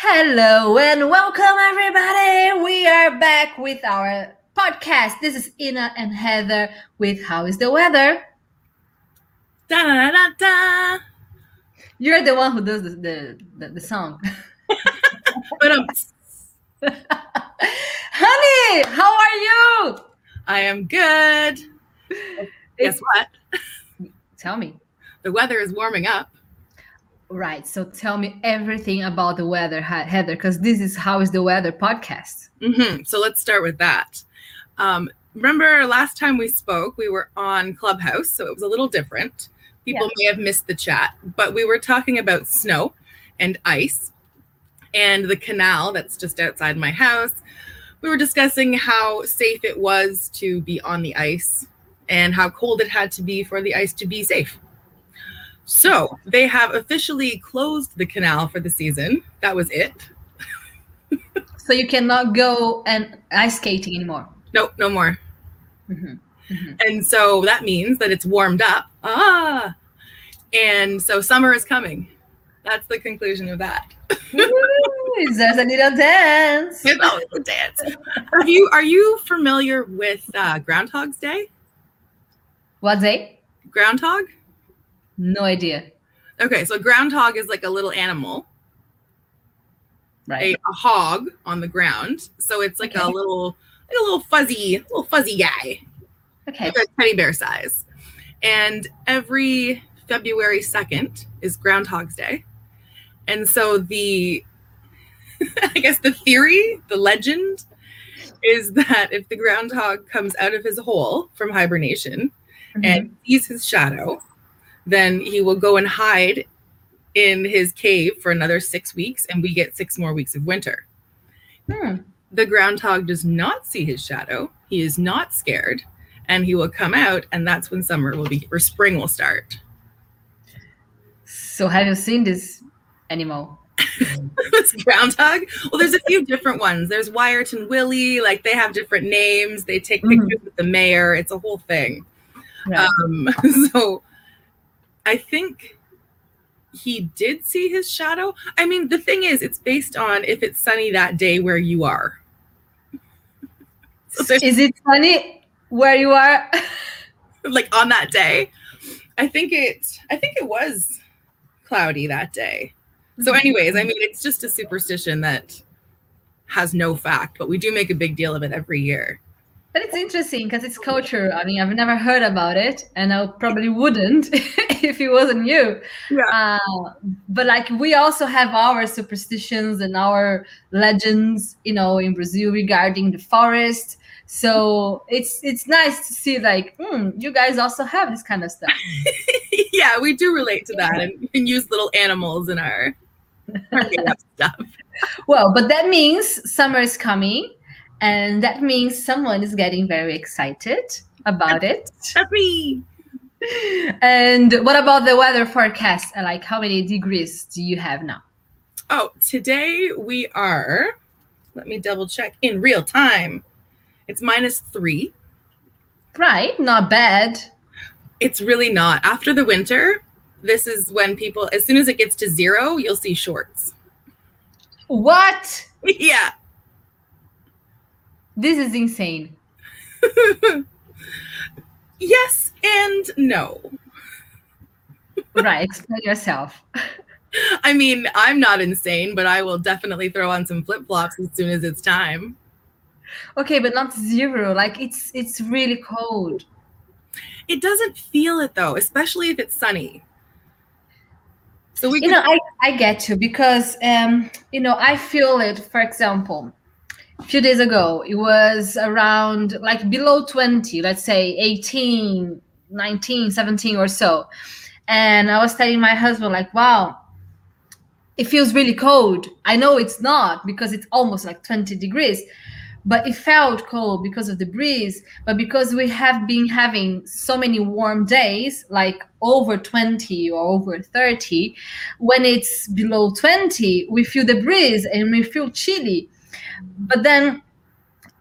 Hello and welcome, everybody. We are back with our podcast. This is Ina and Heather with How is the Weather? Da da da da. You're the one who does the, the, the, the song. Honey, how are you? I am good. Guess what? Tell me. The weather is warming up. Right. So tell me everything about the weather, Heather, because this is How is the Weather podcast. hmm So let's start with that. Um, remember last time we spoke, we were on Clubhouse, so it was a little different. People may have missed the chat, but we were talking about snow and ice and the canal that's just outside my house. We were discussing how safe it was to be on the ice and how cold it had to be for the ice to be safe. So they have officially closed the canal for the season. That was it. So you cannot go and ice skating anymore. Nope, no more. Mhm. Mhm. And so that means that it's warmed up. Ah. And so summer is coming. That's the conclusion of that. Ooh, There's a little dance. Always a dance. Are you are you familiar with uh, Groundhog's Day? What day? Groundhog? No idea. Okay, so groundhog is like a little animal, a, Right. a hog on the ground. So it's like a little like a little fuzzy, little fuzzy guy. Okay. like a teddy bear size. And every February 2nd is Groundhog's Day. And so the, I guess the theory, the legend is that if the groundhog comes out of his hole from hibernation mm-hmm. and sees his shadow, then he will go and hide in his cave for another six weeks and we get six more weeks of winter. Hmm. The groundhog does not see his shadow. He is not scared and he will come out and that's when summer will be or spring will start. So have you seen this animal? this groundhog? Well, there's a few different ones. There's Wiarton Willie, like they have different names. They take Mhm. pictures with the mayor. It's a whole thing. Right. Um, so I think he did see his shadow. I mean, the thing is, it's based on if it's sunny that day where you are. So Is it sunny where you are? like on that day. I think it I think it was cloudy that day. So mm-hmm. anyways, I mean it's just a superstition that has no fact, but we do make a big deal of it every year. But it's interesting because it's culture. I mean, I've never heard about it, and I probably wouldn't if it wasn't you. Yeah. Uh, but like, we also have our superstitions and our legends, you know, in Brazil regarding the forest. So it's it's nice to see like, hmm, you guys also have this kind of stuff. yeah, we do relate to that and, and use little animals in our, our stuff. Well, but that means summer is coming, and that means someone is getting very excited about it. Happy. And what about the weather forecast? Uh, like, how many degrees do you have now? Oh, today we are, let me double check in real time. It's minus three. Right, not bad. It's really not. After the winter, this is when people, as soon as it gets to zero, you'll see shorts. What? yeah. This is insane. yes and no. Right, explain yourself. I mean, I'm not insane, but I will definitely throw on some flip flops as soon as it's time. Okay, but not zero. Like it's it's really cold. It doesn't feel it though, especially if it's sunny. So we You know, I I get you because um, you know, I feel it. For example, a few days ago, it was around like below 20, let's say 18, 19, 17 or so. And I was telling my husband, like, wow, it feels really cold. I know it's not because it's almost like 20 degrees, but it felt cold because of the breeze. But because we have been having so many warm days, like over 20 or over 30, when it's below 20, we feel the breeze and we feel chilly. But then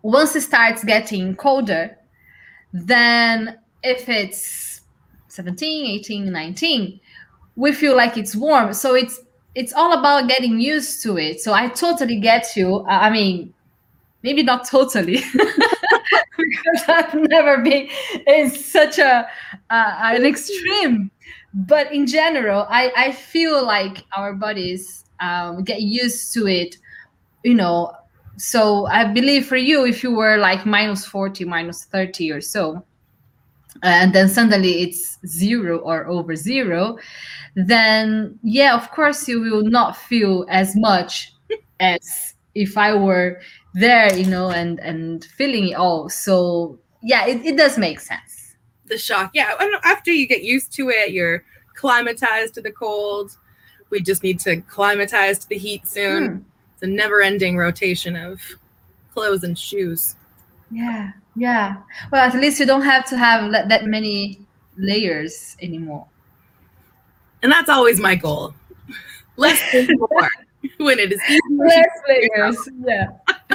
once it starts getting colder, then if it's 17, 18, 19, we feel like it's warm. So it's it's all about getting used to it. So I totally get you. I mean, maybe not totally because I've never been in such a uh, an extreme. But in general, I, I feel like our bodies um, get used to it, you know. So I believe for you, if you were like minus 40, minus 30 or so, and then suddenly it's zero or over zero, then yeah, of course you will not feel as much as if I were there, you know, and and feeling it all. So yeah, it, it does make sense. The shock, yeah. And after you get used to it, you're climatized to the cold. We just need to climatize to the heat soon. Hmm. It's a never-ending rotation of clothes and shoes. Yeah, yeah. Well, at least you don't have to have that many layers anymore and that's always my goal. Less is more when it is less layers. Yeah.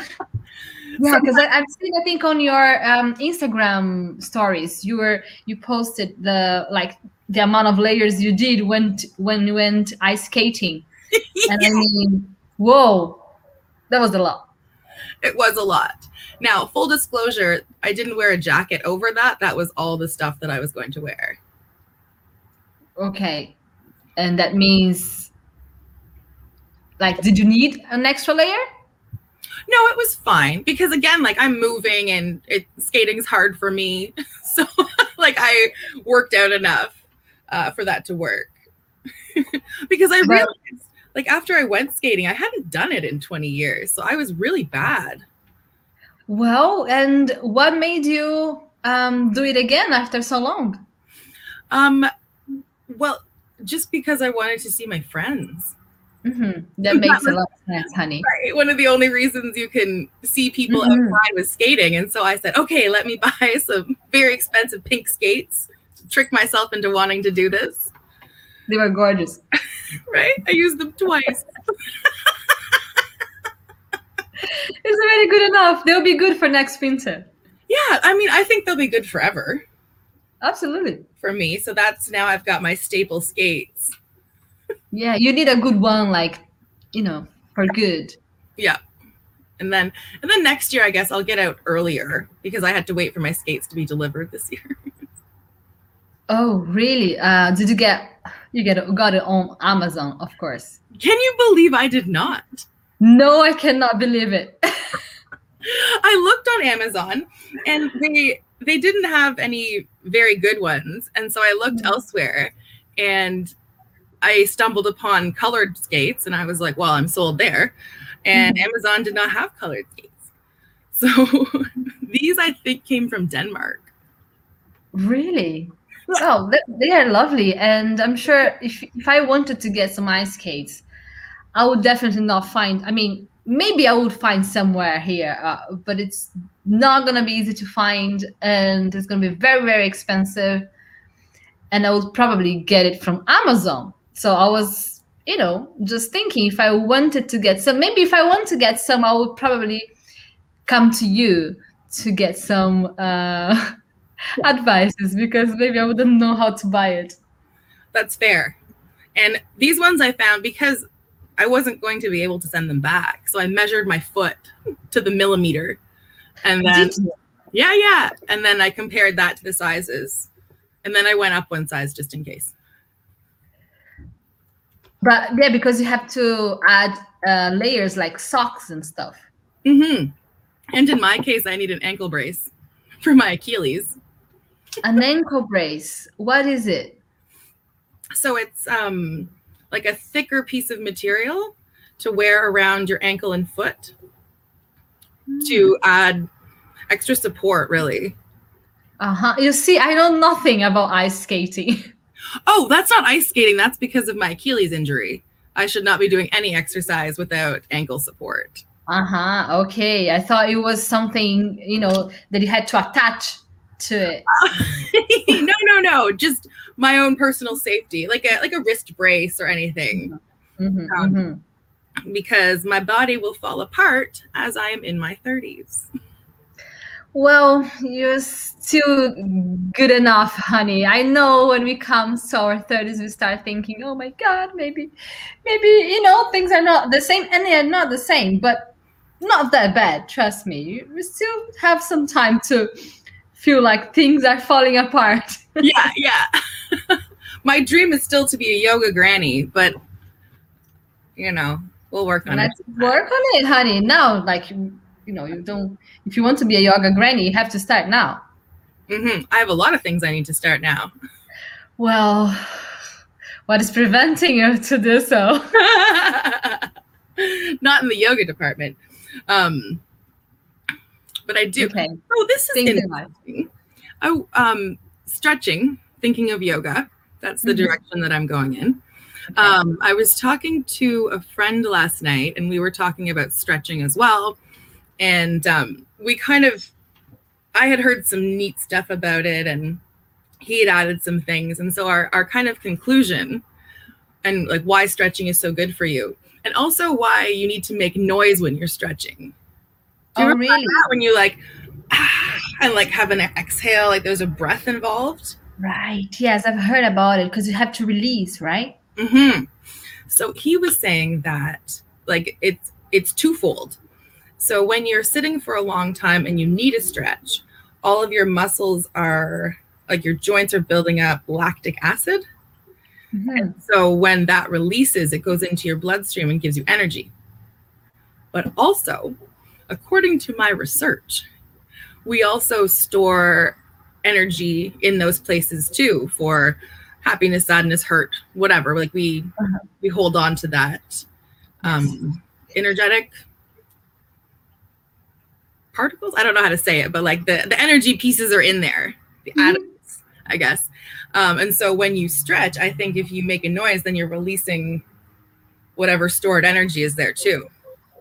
yeah, because I've seen. I think on your um, Instagram stories, you were you posted the like the amount of layers you did when when you went ice skating, and I mean, whoa, that was a lot. It was a lot. Now, full disclosure, I didn't wear a jacket over that. That was all the stuff that I was going to wear. Okay and that means like did you need an extra layer no it was fine because again like i'm moving and it skating's hard for me so like i worked out enough uh, for that to work because i realized like after i went skating i hadn't done it in 20 years so i was really bad well and what made you um, do it again after so long um well just because I wanted to see my friends. Mm-hmm. That makes a lot of sense, honey. Right. One of the only reasons you can see people mm-hmm. outside was skating. And so I said, okay, let me buy some very expensive pink skates, to trick myself into wanting to do this. They were gorgeous. right? I used them twice. it's already good enough. They'll be good for next winter. Yeah, I mean, I think they'll be good forever. Absolutely. For me. So that's now I've got my staple skates. Yeah, you need a good one, like, you know, for good. Yeah. And then and then next year I guess I'll get out earlier because I had to wait for my skates to be delivered this year. oh, really? Uh did you get you get it, got it on Amazon, of course. Can you believe I did not? No, I cannot believe it. I looked on Amazon and they they didn't have any very good ones. And so I looked mm-hmm. elsewhere and I stumbled upon colored skates and I was like, well, I'm sold there. And mm-hmm. Amazon did not have colored skates. So these I think came from Denmark. Really? Oh, they are lovely. And I'm sure if, if I wanted to get some ice skates, I would definitely not find, I mean, maybe I would find somewhere here, uh, but it's not gonna be easy to find, and it's gonna be very very expensive. And I would probably get it from Amazon. So I was, you know, just thinking if I wanted to get some, maybe if I want to get some, I would probably come to you to get some uh, advices because maybe I wouldn't know how to buy it. That's fair. And these ones I found because I wasn't going to be able to send them back. So I measured my foot to the millimeter. And then, yeah, yeah. And then I compared that to the sizes. And then I went up one size just in case. But yeah, because you have to add uh, layers like socks and stuff. Mm-hmm. And in my case, I need an ankle brace for my Achilles. An ankle brace. What is it? So it's um like a thicker piece of material to wear around your ankle and foot mm. to add extra support, really. Uh huh. You see, I know nothing about ice skating. Oh, that's not ice skating. That's because of my Achilles injury. I should not be doing any exercise without ankle support. Uh huh. Okay. I thought it was something, you know, that you had to attach to it. no, no, no. Just my own personal safety, like a like a wrist brace or anything. Mm-hmm, um, mm-hmm. Because my body will fall apart as I am in my 30s. Well, you're still good enough, honey. I know when we come to our 30s, we start thinking, oh my God, maybe, maybe, you know, things are not the same. And they are not the same, but not that bad. Trust me. We still have some time to feel like things are falling apart. yeah, yeah. My dream is still to be a yoga granny, but, you know, we'll work on Let's it. work on it, honey. Now, like, you know, you don't, if you want to be a yoga granny, you have to start now. hmm I have a lot of things I need to start now. Well, what is preventing you to do so? Not in the yoga department. Um, but I do. Okay. Oh, this is life. interesting. Oh, um, stretching, thinking of yoga. That's the Mhm. direction that I'm going in. Um, I was talking to a friend last night, and we were talking about stretching as well. And um, we kind of, I had heard some neat stuff about it, and he had added some things. And so our our kind of conclusion, and like why stretching is so good for you, and also why you need to make noise when you're stretching. Do you Oh, remember really? that when you like ah, and like have an exhale, like there's a breath involved? Right. Yes, I've heard about it because you have to release, right? hmm So he was saying that like it's it's twofold. So when you're sitting for a long time and you need a stretch, all of your muscles are like your joints are building up lactic acid. Mhm. So when that releases, it goes into your bloodstream and gives you energy. But also, according to my research, we also store energy in those places too for happiness, sadness, hurt, whatever. Like we Uh-huh. we hold on to that um energetic particles. I don't know how to say it, but like the the energy pieces are in there. The Mhm. atoms, I guess. Um, and so when you stretch, I think if you make a noise, then you're releasing whatever stored energy is there too.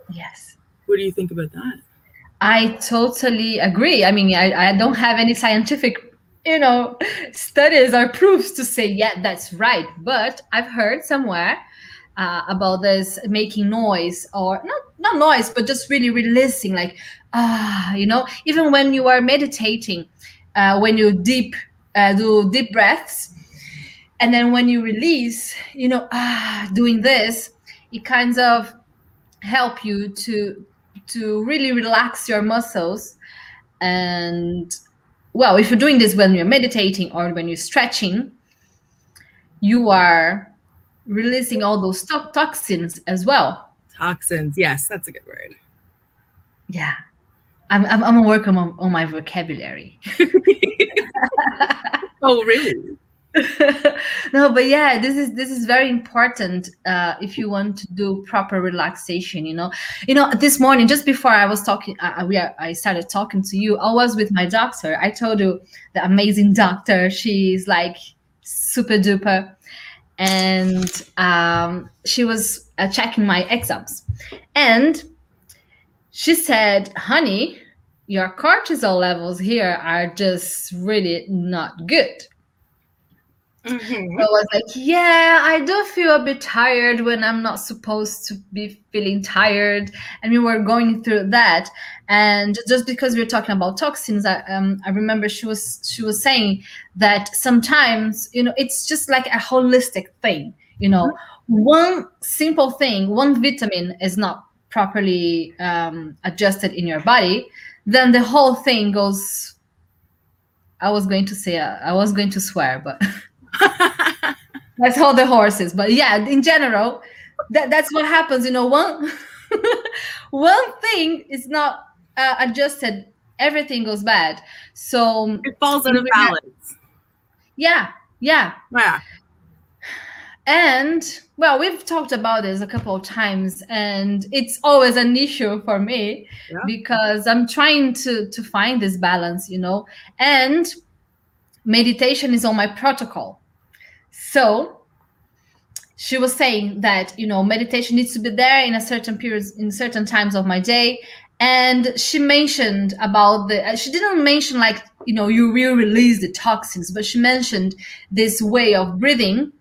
Yes. What do you think about that? I totally agree. I mean, I, I don't have any scientific, you know, studies or proofs to say, yeah, that's right. But I've heard somewhere uh, about this making noise or not, not noise, but just really releasing, like, ah, you know, even when you are meditating, uh, when you deep, uh, do deep breaths, and then when you release, you know, ah, doing this, it kind of help you to to really relax your muscles and well if you're doing this when you're meditating or when you're stretching you are releasing all those to- toxins as well Toxins. Yes, that's a good word. yeah i'm i'm, I'm working on, on my vocabulary Oh, really? no but yeah this is this is very important uh if you want to do proper relaxation you know. You know this morning just before i was talking we are, i started talking to you i was with my doctor. I told you the amazing doctor she's like super duper. And um she was uh, checking my exams. And she said honey your cortisol levels here are just really not good Mhm. so I was like, yeah, I do feel a bit tired when I'm not supposed to be feeling tired. And we were going through that. And just because we are talking about toxins, I, um, I remember she was she was saying that sometimes, you know, it's just like a holistic thing. You know, one simple thing, one vitamin is not properly um, adjusted in your body, then the whole thing goes. I was going to say, uh, I was going to swear, but. That's hold the horses. But yeah, in general, that, that's what happens. You know, one one thing is not uh, adjusted, everything goes bad. So it falls out of balance. yeah, yeah. Yeah. And well, we've talked about this a couple of times, and it's always an issue for me Yeah. because I'm trying to to find this balance, you know. And meditation is on my protocol. So she was saying that you know meditation needs to be there in a certain periods in certain times of my day. And she mentioned about the uh, she didn't mention like you know you will release the toxins but she mentioned this way of breathing.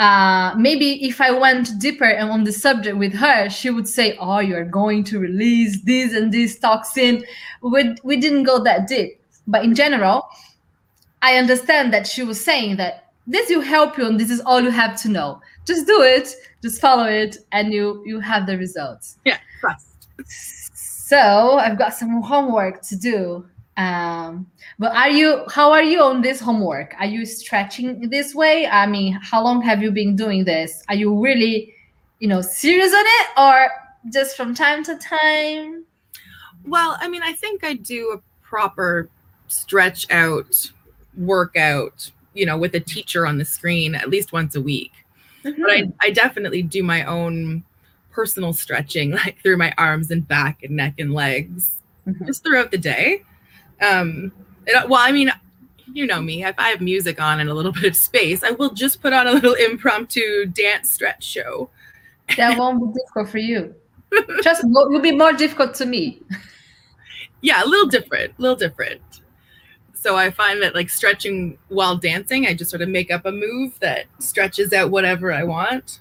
Uh, maybe if I went deeper and on the subject with her, she would say, "Oh, you're going to release this and this toxin." We we didn't go that deep, but in general, I understand that she was saying that this will help you, and this is all you have to know. Just do it, just follow it, and you you have the results. Yeah. So I've got some homework to do. Um, but are you how are you on this homework are you stretching this way i mean how long have you been doing this are you really you know serious on it or just from time to time well i mean i think i do a proper stretch out workout you know with a teacher on the screen at least once a week mm-hmm. but I, I definitely do my own personal stretching like through my arms and back and neck and legs mm-hmm. just throughout the day um it, well, I mean, you know me. If I have music on and a little bit of space, I will just put on a little impromptu dance stretch show. That won't be difficult for you. Just will be more difficult to me. Yeah, a little different, a little different. So I find that like stretching while dancing, I just sort of make up a move that stretches out whatever I want,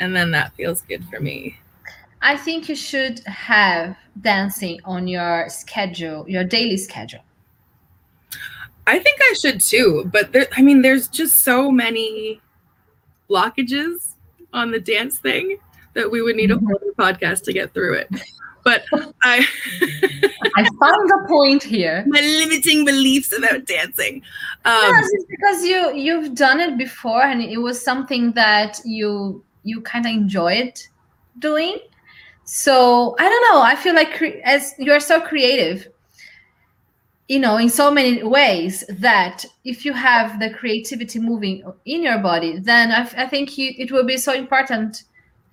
and then that feels good for me. I think you should have dancing on your schedule, your daily schedule. I think I should too, but there, I mean, there's just so many blockages on the dance thing that we would need a mm-hmm. whole other podcast to get through it. But I, I found the point here. My limiting beliefs about dancing. Um, yes, it's because you you've done it before, and it was something that you you kind of enjoyed doing. So I don't know. I feel like cre- as you're so creative, you know in so many ways that if you have the creativity moving in your body then i, I think you, it will be so important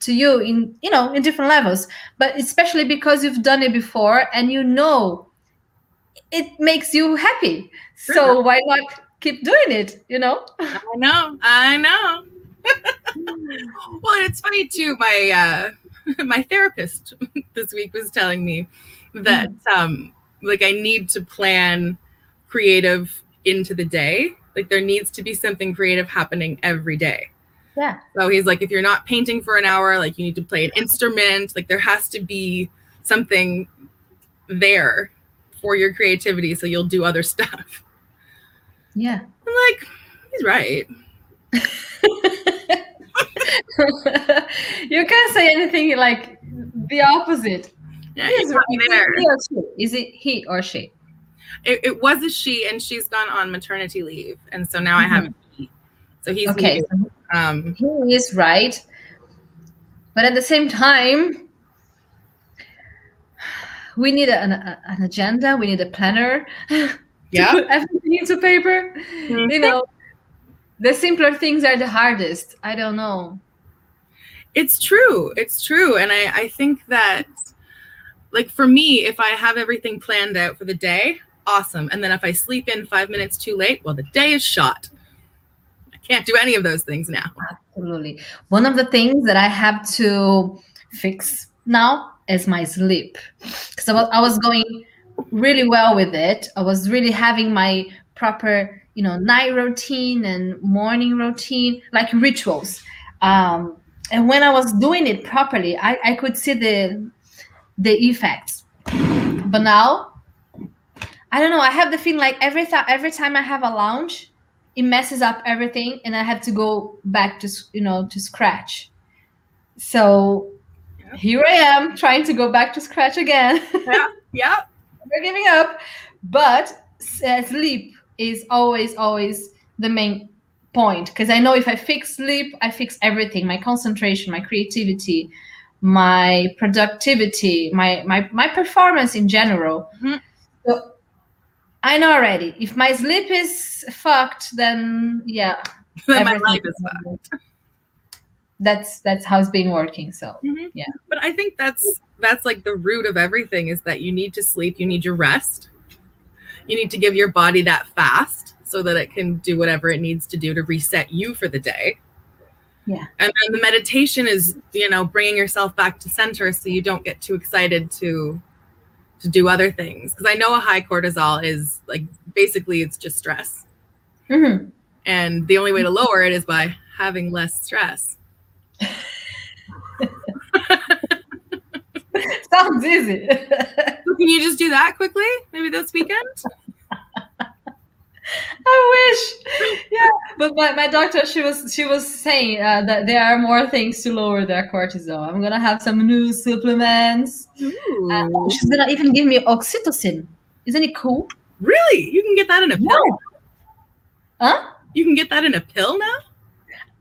to you in you know in different levels but especially because you've done it before and you know it makes you happy so why not keep doing it you know i know i know well it's funny too my uh my therapist this week was telling me that mm. um like I need to plan creative into the day. Like there needs to be something creative happening every day. Yeah. So he's like, if you're not painting for an hour, like you need to play an instrument. Like there has to be something there for your creativity, so you'll do other stuff. Yeah. I'm like, he's right. you can't say anything like the opposite. Yeah, he's right there. Is it he or she? It, it, was a she, and she's gone on maternity leave, and so now mm-hmm. I have a he. So he's okay. Um, he is right, but at the same time, we need an, an agenda. We need a planner. Yeah, put everything into paper. Mm-hmm. You know, the simpler things are the hardest. I don't know. It's true. It's true, and I I think that like for me, if I have everything planned out for the day, awesome. And then if I sleep in five minutes too late, well, the day is shot. Can't do any of those things now. Absolutely. One of the things that I have to fix now is my sleep. Because I was, I was going really well with it. I was really having my proper, you know, night routine and morning routine, like rituals. Um, and when I was doing it properly, I, I could see the the effects. But now, I don't know. I have the feeling like every time every time I have a lounge, it messes up everything, and I have to go back to you know to scratch. So here I am trying to go back to scratch again. Yeah, yeah. We're giving up, but uh, sleep is always always the main point because I know if I fix sleep, I fix everything: my concentration, my creativity, my productivity, my my my performance in general. Mm-hmm. So I know already. If my sleep is fucked, then yeah, then my life is fucked. That's that's how it's been working. So mm-hmm. yeah. But I think that's that's like the root of everything is that you need to sleep, you need your rest. You need to give your body that fast so that it can do whatever it needs to do to reset you for the day. Yeah. And then the meditation is, you know, bringing yourself back to center so you don't get too excited to to do other things. Because I know a high cortisol is like basically it's just stress. Mm-hmm. And the only way to lower it is by having less stress. Sounds easy. Can you just do that quickly? Maybe this weekend? I wish. Yeah, but my, my doctor she was she was saying uh, that there are more things to lower their cortisol. I'm gonna have some new supplements. Uh, she's gonna even give me oxytocin. Isn't it cool? Really? You can get that in a pill? Huh? You can get that in a pill now?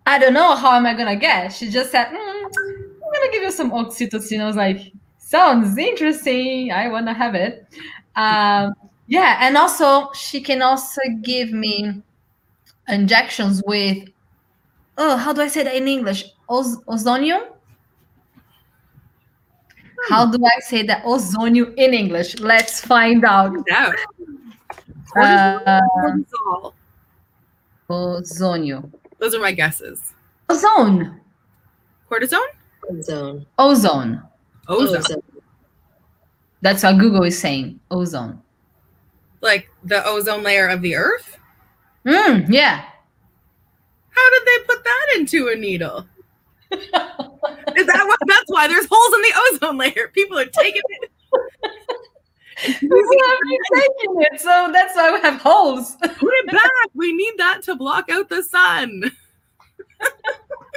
I don't know how am I gonna get. She just said, mm, "I'm gonna give you some oxytocin." I was like, "Sounds interesting. I wanna have it." Um, yeah, and also she can also give me injections with oh, how do I say that in English? Oz- ozonium. How do I say that ozonium in English? Let's find out. Yeah. Uh, ozonium. Those are my guesses. Ozone. Cortisone? Zone. Ozone. Ozone. That's what Google is saying. Ozone. Like the ozone layer of the earth? Mm, yeah. How did they put that into a needle? Is that why that's why there's holes in the ozone layer? People are taking it. People taking it, so that's why we have holes. Put it back. We need that to block out the sun.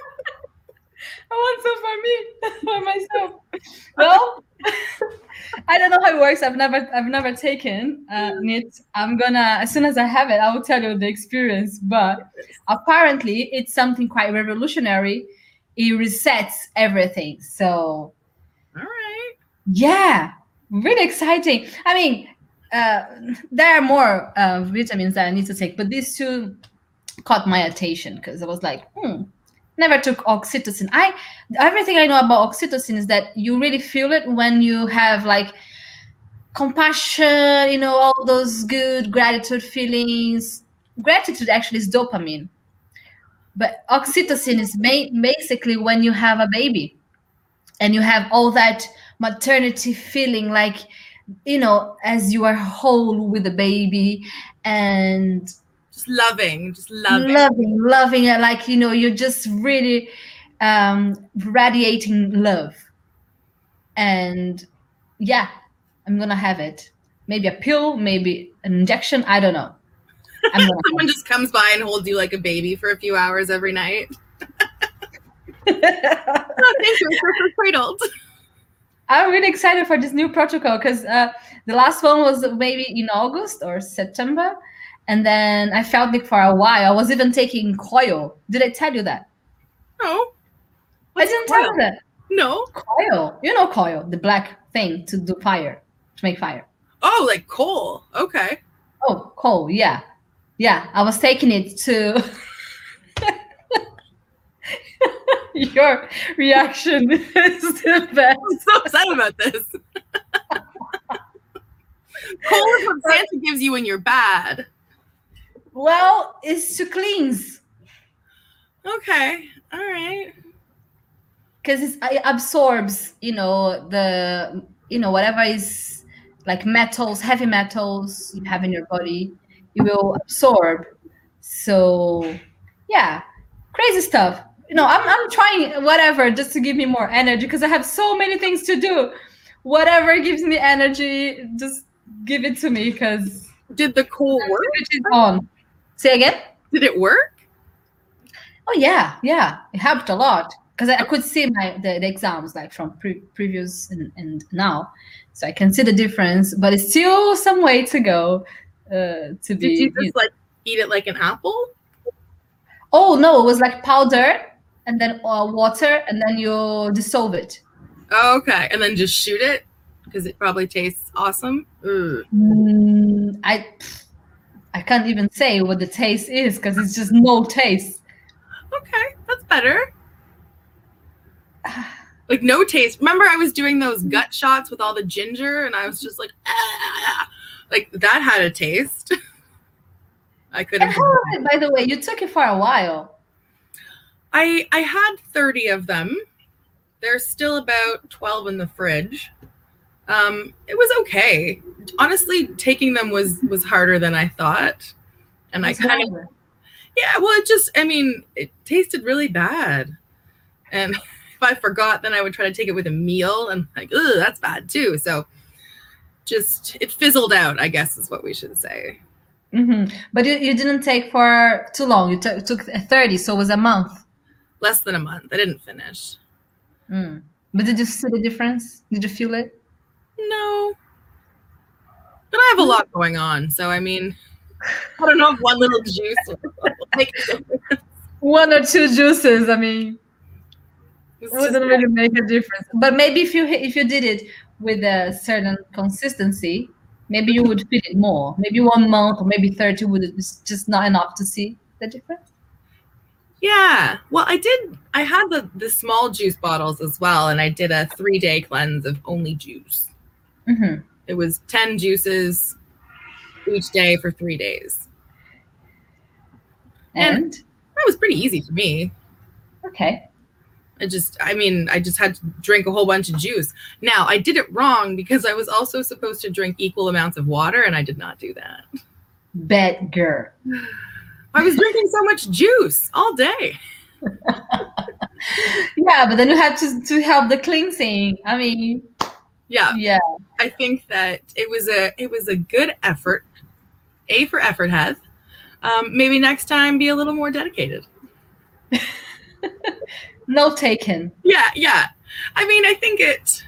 I want some for me, for myself. Well, I don't know how it works. I've never, I've never taken uh, it. I'm gonna, as soon as I have it, I will tell you the experience. But apparently, it's something quite revolutionary. It resets everything. So, All right. yeah, really exciting. I mean, uh, there are more uh, vitamins that I need to take, but these two caught my attention because I was like, hmm, never took oxytocin. I everything I know about oxytocin is that you really feel it when you have like compassion, you know, all those good gratitude feelings. Gratitude actually is dopamine, but oxytocin is ma- basically when you have a baby and you have all that maternity feeling like you know as you are whole with the baby and Just loving. Just loving. loving loving it like you know you're just really um radiating love and yeah i'm gonna have it maybe a pill maybe an injection i don't know Someone just comes by and holds you like a baby for a few hours every night. Oh, thank you. It's cradled. i'm really excited for this new protocol because uh the last one was maybe in august or september and then i felt it for a while i was even taking coil did i tell you that No. i didn't tell you that No. coil you know coil the black thing to do fire to make fire Oh, like coal. Okay. oh coal yeah yeah i was taking it to your reaction is the best I'm so upset about this. coal is what Santa gives you when you're bad. Well it's to cleanse Okay. All right. because it absorbs you know the you know whatever is like metals heavy metals you have in your body it will absorb so yeah crazy stuff you know i'm, I'm trying whatever just to give me more energy because i have so many things to do whatever gives me energy just give it to me because Did the coal work? it is on say again Did it work? Oh yeah, yeah, it helped a lot because I, I could see my the, the exams like from pre- previous and, and now, so I can see the difference. But it's still some way to go uh, to be. Did you you just like eat it like an apple? oh no, it was like powder and then uh, water and then you dissolve it. Oh, okay. And then just shoot it because it probably tastes awesome. Mm, I I can't even say what the taste is because it's just no taste. Okay, that's better. Like no taste. Remember, I was doing those gut shots with all the ginger, and I was just like, ah, like that had a taste. I could And have. how is it, by the way, you took it for a while. I I had thirty of them. There's still about twelve in the fridge. Um, it was okay. Honestly, taking them was was harder than I thought, and I kind of. Yeah, well, it just, I mean, it tasted really bad. And if I forgot, then I would try to take it with a meal and like, ugh, that's bad too. So just, it fizzled out, I guess is what we should say. Mm-hmm. But you, you didn't take for too long. You t- took 30, so it was a month. Less than a month. I didn't finish. Mm. But did you see the difference? Did you feel it? No. But I have a lot going on. So, I mean, I don't know if one little juice like one or two juices. I mean, it wouldn't really make a difference. But maybe if you if you did it with a certain consistency, maybe you would feel it more. Maybe one month or maybe thirty would is just not enough to see the difference. Yeah. Well, I did. I had the the small juice bottles as well, and I did a three day cleanse of only juice. Mm-hmm. It was ten juices each day for three days. And, and that was pretty easy for me. Okay. I just, I mean, I just had to drink a whole bunch of juice. Now, I did it wrong because I was also supposed to drink equal amounts of water, and I did not do that. Girl. I was drinking so much juice all day. yeah, but then you had to, to help the cleansing. I mean, yeah, yeah. I think that it was a it was a good effort. A for effort, Heath. Um, maybe next time be a little more dedicated. no taken. Yeah, yeah. I mean, I think it.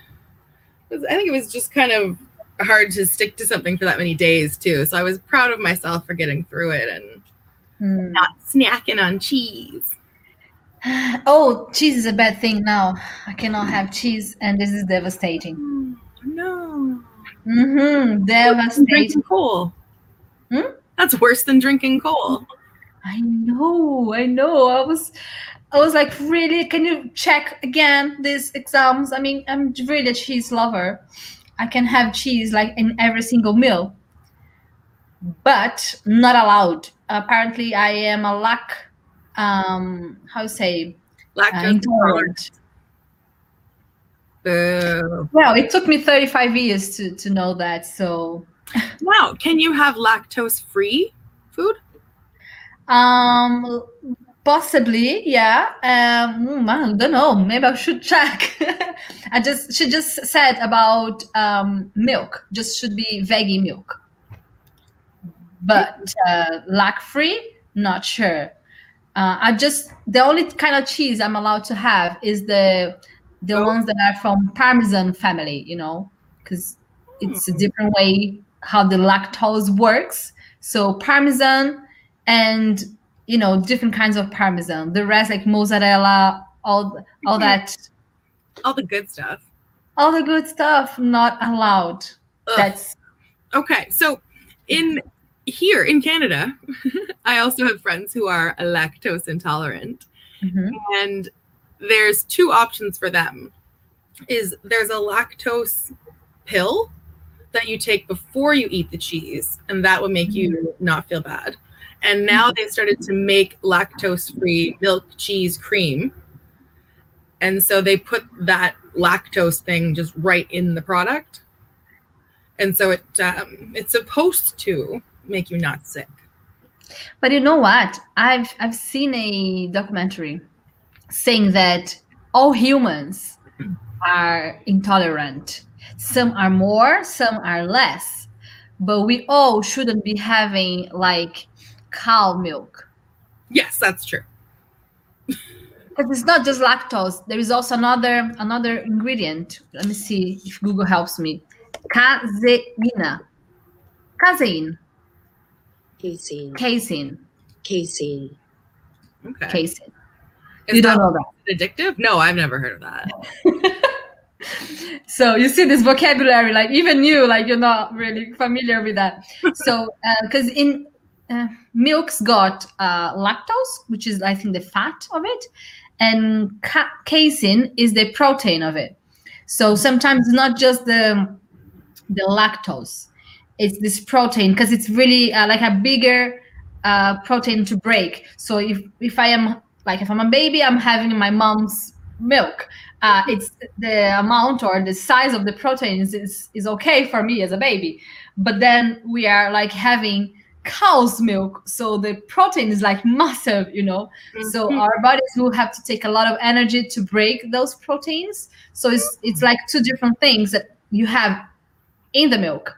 Was, I think it was just kind of hard to stick to something for that many days too. So I was proud of myself for getting through it and mm. not snacking on cheese. Oh, cheese is a bad thing now. I cannot have cheese, and this is devastating. No. Mm-hmm. Devastating. Drinking coal. Hmm? That's worse than drinking coal. I know. I know. I was. I was like, really? Can you check again these exams? I mean, I'm really a cheese lover. I can have cheese like in every single meal, but not allowed. Apparently, I am a lack um how say lactose uh, intolerant. Boo. Well, it took me 35 years to to know that. So wow, can you have lactose free food? Um possibly, yeah. Um I don't know. Maybe I should check. I just she just said about um milk. Just should be veggie milk. But uh lac free, not sure. Uh, I just the only kind of cheese I'm allowed to have is the the oh. ones that are from Parmesan family, you know, because it's a different way how the lactose works. So Parmesan and you know different kinds of Parmesan. The rest like mozzarella, all all that, all the good stuff. All the good stuff not allowed. Ugh. That's okay. So in here in Canada, I also have friends who are lactose intolerant. Mm-hmm. And there's two options for them. Is there's a lactose pill that you take before you eat the cheese and that would make you Mm-hmm. not feel bad. And now they've started to make lactose-free milk cheese cream. And so they put that lactose thing just right in the product. And so it um, it's supposed to make you not sick. But you know what? I've I've seen a documentary saying that all humans are intolerant. Some are more, some are less. But we all shouldn't be having like cow milk. Yes, that's true. Because it's not just lactose. There is also another another ingredient. Let me see if Google helps me. Caseina. Casein. Casein. Casein. Casein. Okay. Casein. Is you don't that know that. addictive? No, I've never heard of that. so you see this vocabulary, like even you, like you're not really familiar with that. So because uh, in uh, milk's got uh, lactose, which is I think the fat of it, and ca- casein is the protein of it. So sometimes it's not just the the lactose it's this protein because it's really uh, like a bigger uh, protein to break. So if if I am like if I'm a baby, I'm having my mom's milk. Uh, it's the amount or the size of the proteins is, is okay for me as a baby. But then we are like having cow's milk so the protein is like massive you know so Mhm. our bodies will have to take a lot of energy to break those proteins so it's it's like two different things that you have in the milk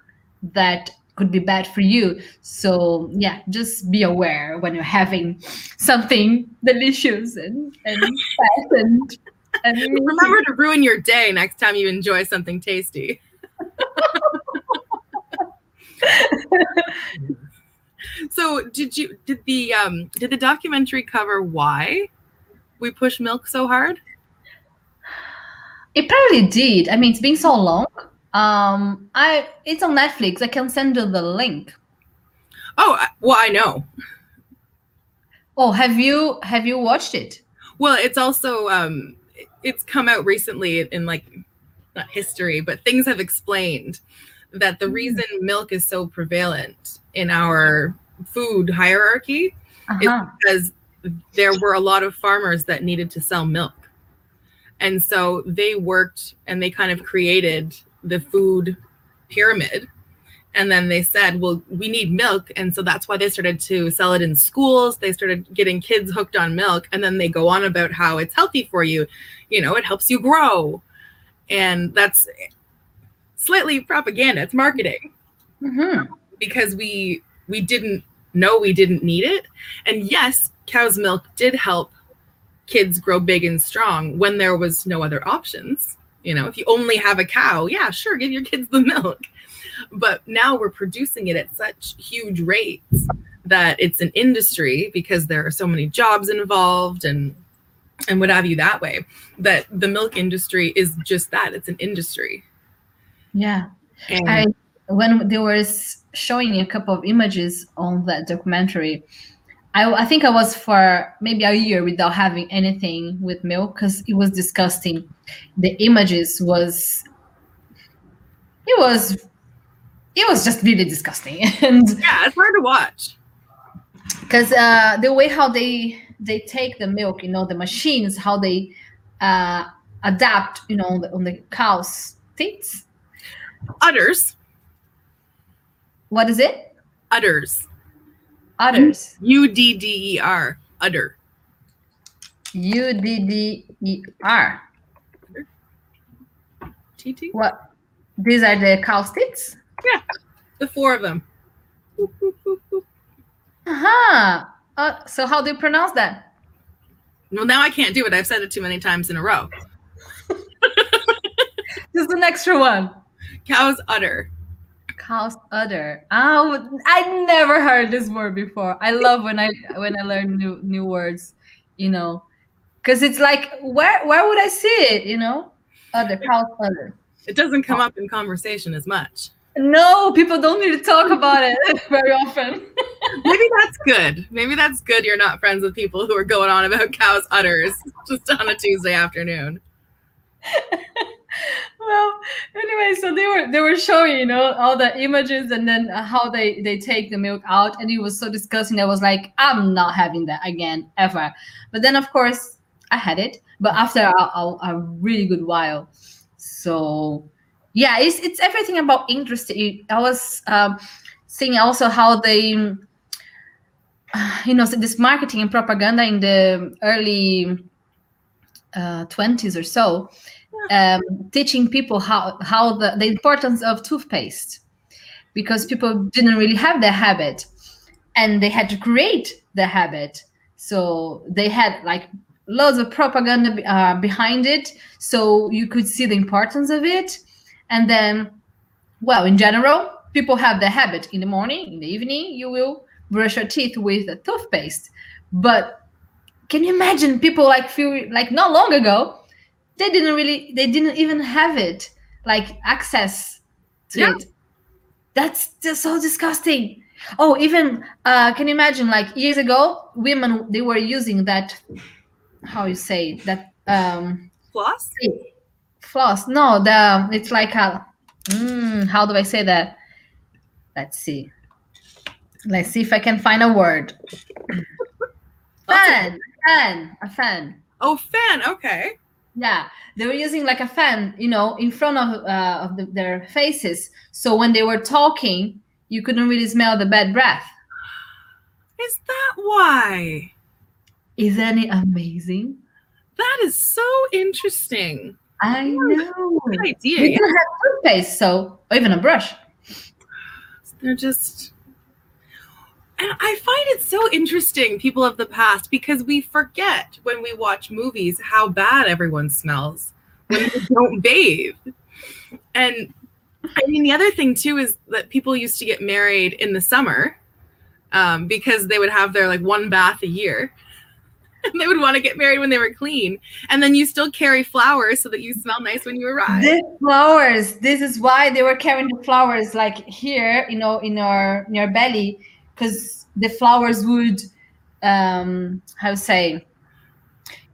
that could be bad for you so yeah just be aware when you're having something delicious and and fat and, and remember to ruin your day next time you enjoy something tasty. so did you did the um did the documentary cover why we push milk so hard? It probably did. I mean, it's been so long. Um, I it's on Netflix. I can send you the link. Oh, well, I know. Oh, have you have you watched it? Well, it's also um it's come out recently in like not history, but things have explained that the reason milk is so prevalent in our food hierarchy Uh-huh. because there were a lot of farmers that needed to sell milk. And so they worked and they kind of created the food pyramid. And then they said, well, we need milk. And so that's why they started to sell it in schools. They started getting kids hooked on milk. And then they go on about how it's healthy for you. You know, it helps you grow. And that's slightly propaganda, it's marketing Mhm. because we we didn't know we didn't need it and yes cow's milk did help kids grow big and strong when there was no other options you know if you only have a cow yeah sure give your kids the milk but now we're producing it at such huge rates that it's an industry because there are so many jobs involved and and what have you that way that the milk industry is just that it's an industry Yeah. and I when they were s- showing a couple of images on that documentary, I, I think I was for maybe a year without having anything with milk because it was disgusting. The images was it was it was just really disgusting and yeah it's hard to watch because uh, the way how they they take the milk, you know, the machines, how they uh, adapt, you know, on the, on the cow's teats. udders What is it? udders Udders. U D D E R, udder. U D D R. T T. What? These are the cow's Yeah, The four of them. Uh-huh. Uh, so how do you pronounce that? Well, now I can't do it. I've said it too many times in a row. Just an extra one. Cow's udder. Cow's udder. Oh, I never heard this word before. I love when I when I learn new new words, you know, because it's like where where would I see it? You know, udder, cow's udder. It doesn't come up in conversation as much. No, people don't need to talk about it very often. Maybe that's good. Maybe that's good. You're not friends with people who are going on about cow's udders just on a Tuesday afternoon. well anyway so they were they were showing you know all the images and then uh, how they they take the milk out and it was so disgusting i was like i'm not having that again ever but then of course i had it but after a, a, a really good while. So yeah it's it's everything about interest. I was um seeing also how they you know this marketing and propaganda in the early uh, 20s or so um, teaching people how how the, the importance of toothpaste. Because people didn't really have the habit. And they had to create the habit. So they had like loads of propaganda uh, behind it so you could see the importance of it. And then well in general people have the habit in the morning in the evening you will brush your teeth with a toothpaste. But can you imagine people like few like not long ago they didn't really they didn't even have it like access to Yeah. it. That's just so disgusting. Oh even uh can you imagine like years ago women they were using that how you say that um Floss? floss no the it's like a mm, how do i say that let's see let's see if i can find a word fan fan a fan Oh, fan. Okay. yeah, they were using like a fan, you know, in front of uh, of the, their faces. So when they were talking, you couldn't really smell the bad breath. Is that why? Isn't it amazing? That is so interesting. I know. Good idea. We can have toothpaste, so or even a brush. They're just. And I find it so interesting, people of the past, because we forget when we watch movies how bad everyone smells when they don't bathe. And I mean, the other thing too is that people used to get married in the summer um, because they would have their like one bath a year. And they would want to get married when they were clean. And then you still carry flowers so that you smell nice when you arrive. The flowers. This is why they were carrying the flowers like here, you know, in our in our belly, because the flowers would, um, how say,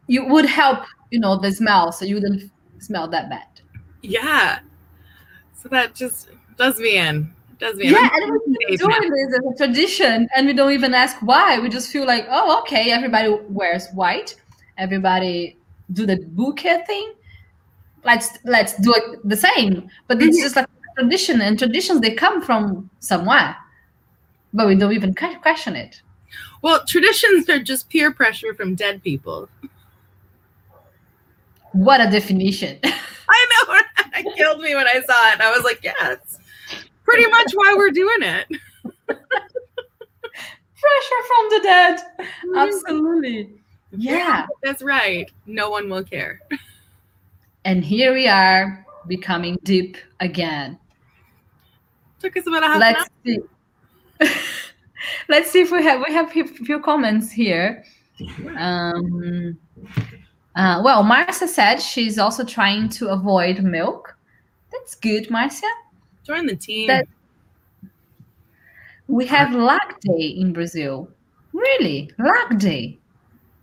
you would help, you know, the smell, so you wouldn't smell that bad. Yeah. So that just does me in. Me. Yeah, and we keep doing this as a tradition, and we don't even ask why. We just feel like, oh, okay, everybody wears white, everybody do the bouquet thing. Let's let's do it the same. But it's Mhm. just like a tradition, and traditions they come from somewhere, but we don't even question it. Well, traditions are just peer pressure from dead people. What a definition! I know. It killed me when I saw it. I was like, it's pretty much why we're doing it. Pressure from the dead. Absolutely. Yeah. That's right. No one will care. And here we are becoming deep again. Took us about a half let's see. let's see if we have we have a few comments here. Um, uh, well, Marcia said she's also trying to avoid milk. That's good, Marcia. Join the team. That- We have Lag Day in Brazil. Really, Lag Day.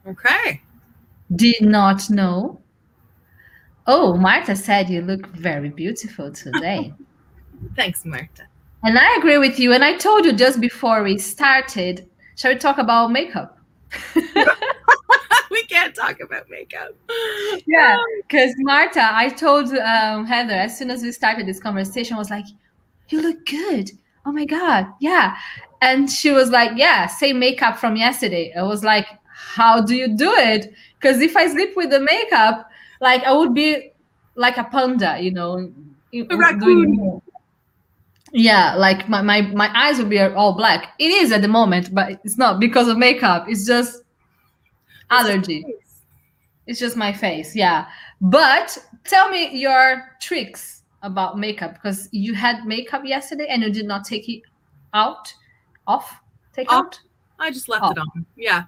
okay. Did not know. Oh, Marta said you look very beautiful today. Thanks, Marta. And I agree with you. And I told you just before we started, shall we talk about makeup? we can't talk about makeup. Yeah, because Marta, I told um, Heather as soon as we started this conversation, I was like, "You look good. Oh my god, yeah." And she was like, "Yeah, same makeup from yesterday." I was like, "How do you do it?" Because if I sleep with the makeup, like I would be like a panda, you know, A raccoon. Yeah, like my, my my eyes would be all black. It is at the moment, but it's not because of makeup. It's just allergy. It's just my face, yeah. But tell me your tricks about makeup because you had makeup yesterday and you did not take it out, off, take Off. out, I just left Oh. it on. Yeah.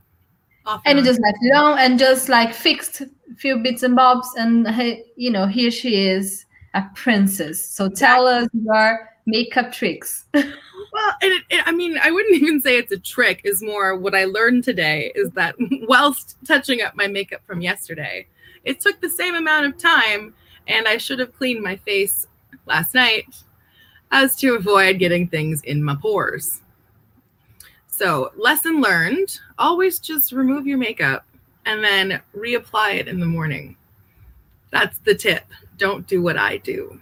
Off and you just left it on and just like fixed a few bits and bobs, and hey, you know, here she is, a princess. So tell us your makeup tricks. Well, it, it, I mean, I wouldn't even say it's a trick. Is more what I learned today is that whilst touching up my makeup from yesterday, it took the same amount of time, and I should have cleaned my face last night, as to avoid getting things in my pores. So, lesson learned: always just remove your makeup and then reapply it in the morning. That's the tip. Don't do what I do.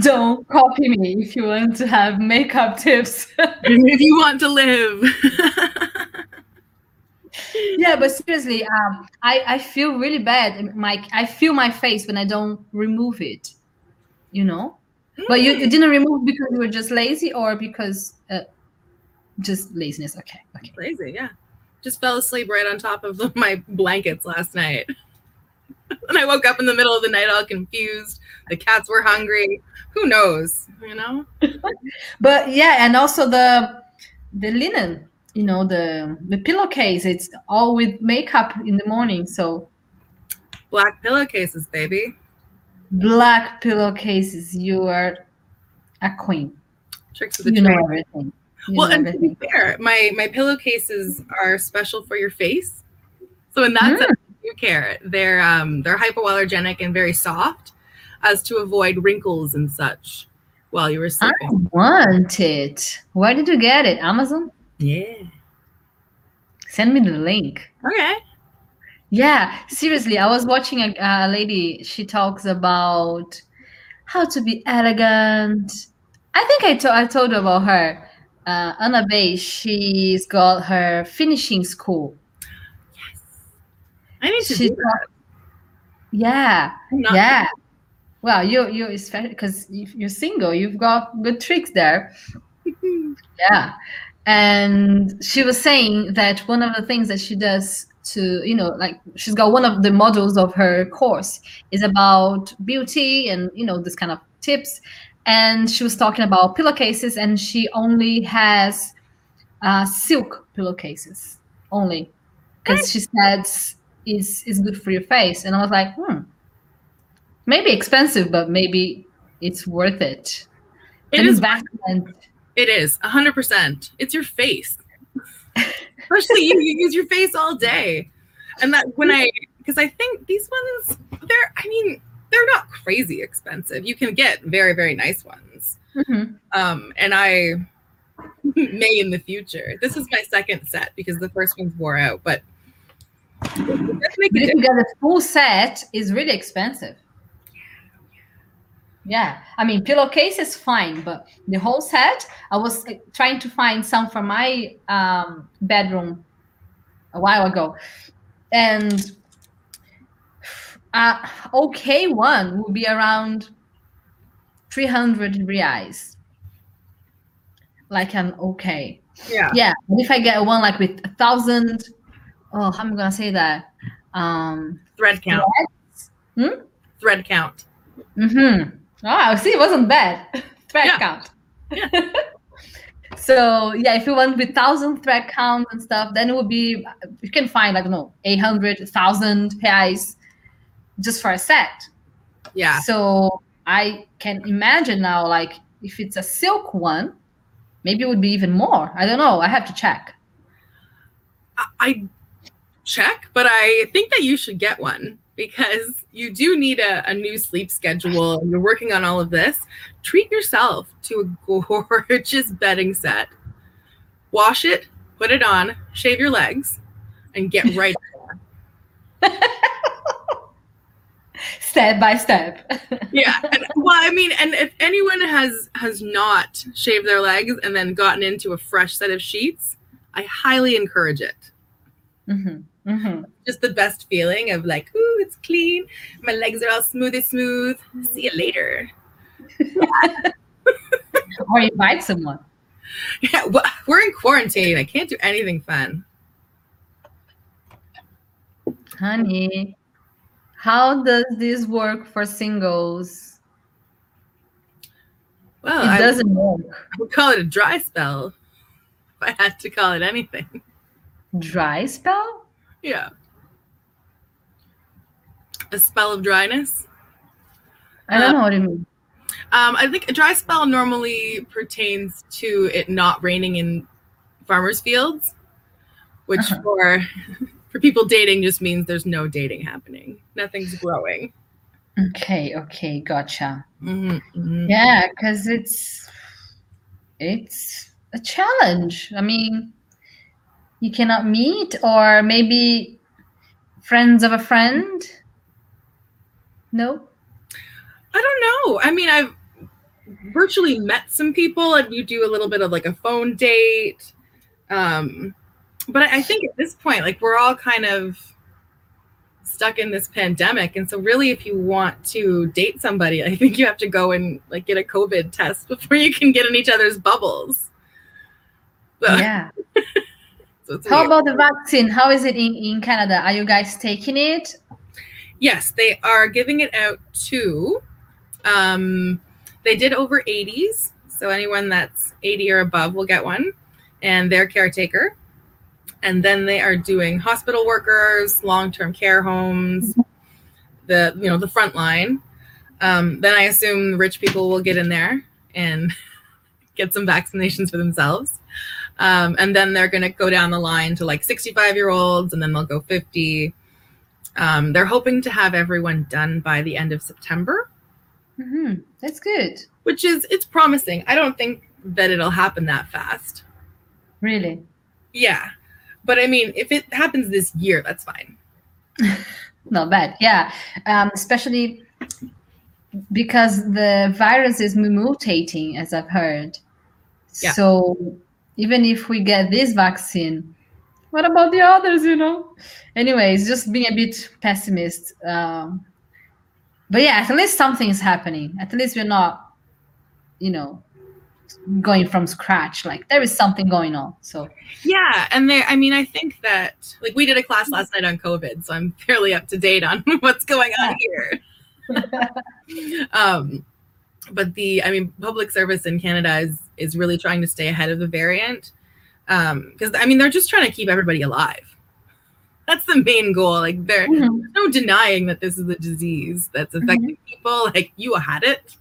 Don't copy me if you want to have makeup tips. if you want to live. yeah but seriously um i i feel really bad mike i feel my face when i don't remove it you know but you, you didn't remove because you were just lazy or because uh, just laziness okay okay Lazy, yeah. Just fell asleep right on top of my blankets last night. and I woke up in the middle of the night all confused. The cats were hungry. Who knows? You know? but yeah and also the the linen you know the the pillowcase it's all with makeup in the morning so Black pillowcases, baby. black pillowcases you are a queen Tricks of the you know everything you Well, know and to everything. be fair, my my pillowcases are special for your face. So in that Mm. sense, you care. They're um they're hypoallergenic and very soft, as to avoid wrinkles and such while you were sleeping. I want it. Where did you get it? Amazon? Yeah. Send me the link. Okay. Yeah, seriously, I was watching a, a lady. She talks about how to be elegant. I think I to- I told about her. uh, Anna Bey, she's got her finishing school. I need to She's do that. Yeah, yeah. Well, you you especially because you're single, you've got good tricks there. Yeah. And she was saying that one of the things that she does to, you know, like she's got one of the modules of her course is about beauty and, you know, this kind of tips. And she was talking about pillowcases and she only has uh, silk pillowcases only because she said it's, is good for your face. And I was like, hmm, maybe expensive, but maybe it's worth it. It is investment. It is a hundred percent. It's your face. Especially you, you use your face all day. And that when I because I think these ones they're I mean, they're not crazy expensive. You can get very, very nice ones. Mhm. Um, and I may in the future. This is my second set because the first one's wore out, but does make a But if you get a full set, is really expensive. Yeah, I mean, pillowcase is fine, but the whole set, I was like, trying to find some for my um, bedroom a while ago, and uh, okay one will be around 300 reais. Like an okay. yeah. Yeah, but if I get one like with a thousand, oh, how am I gonna say that? Um, Thread count. Hmm? Thread count. mm-hmm. Oh, see, it wasn't bad. thread Yeah. count. so yeah, if you want with thousand thread count and stuff, then it would be you can find like no 800, 1000 reais just for a set. Yeah. So I can imagine now, like if it's a silk one, maybe it would be even more. I don't know. I have to check. I- I check, but I think that you should get one because you do need a, a new sleep schedule and you're working on all of this. Treat yourself to a gorgeous bedding set. Wash it, put it on, shave your legs, and get right. There. step by step. yeah. And, well, I mean, and if anyone has has not shaved their legs and then gotten into a fresh set of sheets, I highly encourage it. hmm hmm just the best feeling of like, ooh, it's clean. My legs are all smooth as smooth. See you later. Or invite someone. Yeah, wha- we're in quarantine. I can't do anything fun. Honey, how does this work for singles? Well, It I, doesn't work. I would call it a dry spell. If I had to call it anything. Dry spell? Yeah. A spell of dryness. I don't Uh, know what you mean. Um, I think a dry spell normally pertains to it not raining in farmers' fields, which Uh-huh. for for people dating just means there's no dating happening. Nothing's growing. Okay, okay, gotcha. Mhm, mhm. Yeah, because it's it's a challenge. I mean, you cannot meet, or maybe friends of a friend. No. I don't know. I mean, I've virtually met some people, and you do a little bit of like a phone date. Um, but I I think at this point, like we're all kind of stuck in this pandemic, and so really, if you want to date somebody, I think you have to go and like get a COVID test before you can get in each other's bubbles. So, Yeah. so How weird. about the vaccine? How is it in, in Canada? Are you guys taking it? Yes, they are giving it out to. Um, they did over 80s, so anyone that's 80 or above will get one, and their caretaker. And then they are doing hospital workers, long-term care homes, the you know the front line. Um, then I assume rich people will get in there and get some vaccinations for themselves. Um, and then they're going to go down the line to like 65 year olds, and then they'll go 50. Um, they're hoping to have everyone done by the end of September, hmm That's good. which is it's promising. I don't think that it'll happen that fast. Really. Yeah, but I mean, if it happens this year, that's fine. Not bad. Yeah. Um, especially because the virus is mutating, as I've heard. Yeah. So even if we get this vaccine, what about the others? You know. Anyways, just being a bit pessimist. Um, but yeah, at least something is happening. At least we're not, you know, going from scratch. Like there is something going on. So yeah, and there. I mean, I think that like we did a class last night on COVID, so I'm fairly up to date on what's going on here. um, but the, I mean, public service in Canada is is really trying to stay ahead of the variant because um, I mean they're just trying to keep everybody alive. That's the main goal. Like there, mm-hmm. there's no denying that this is a disease that's affecting mm-hmm. people. Like you had it.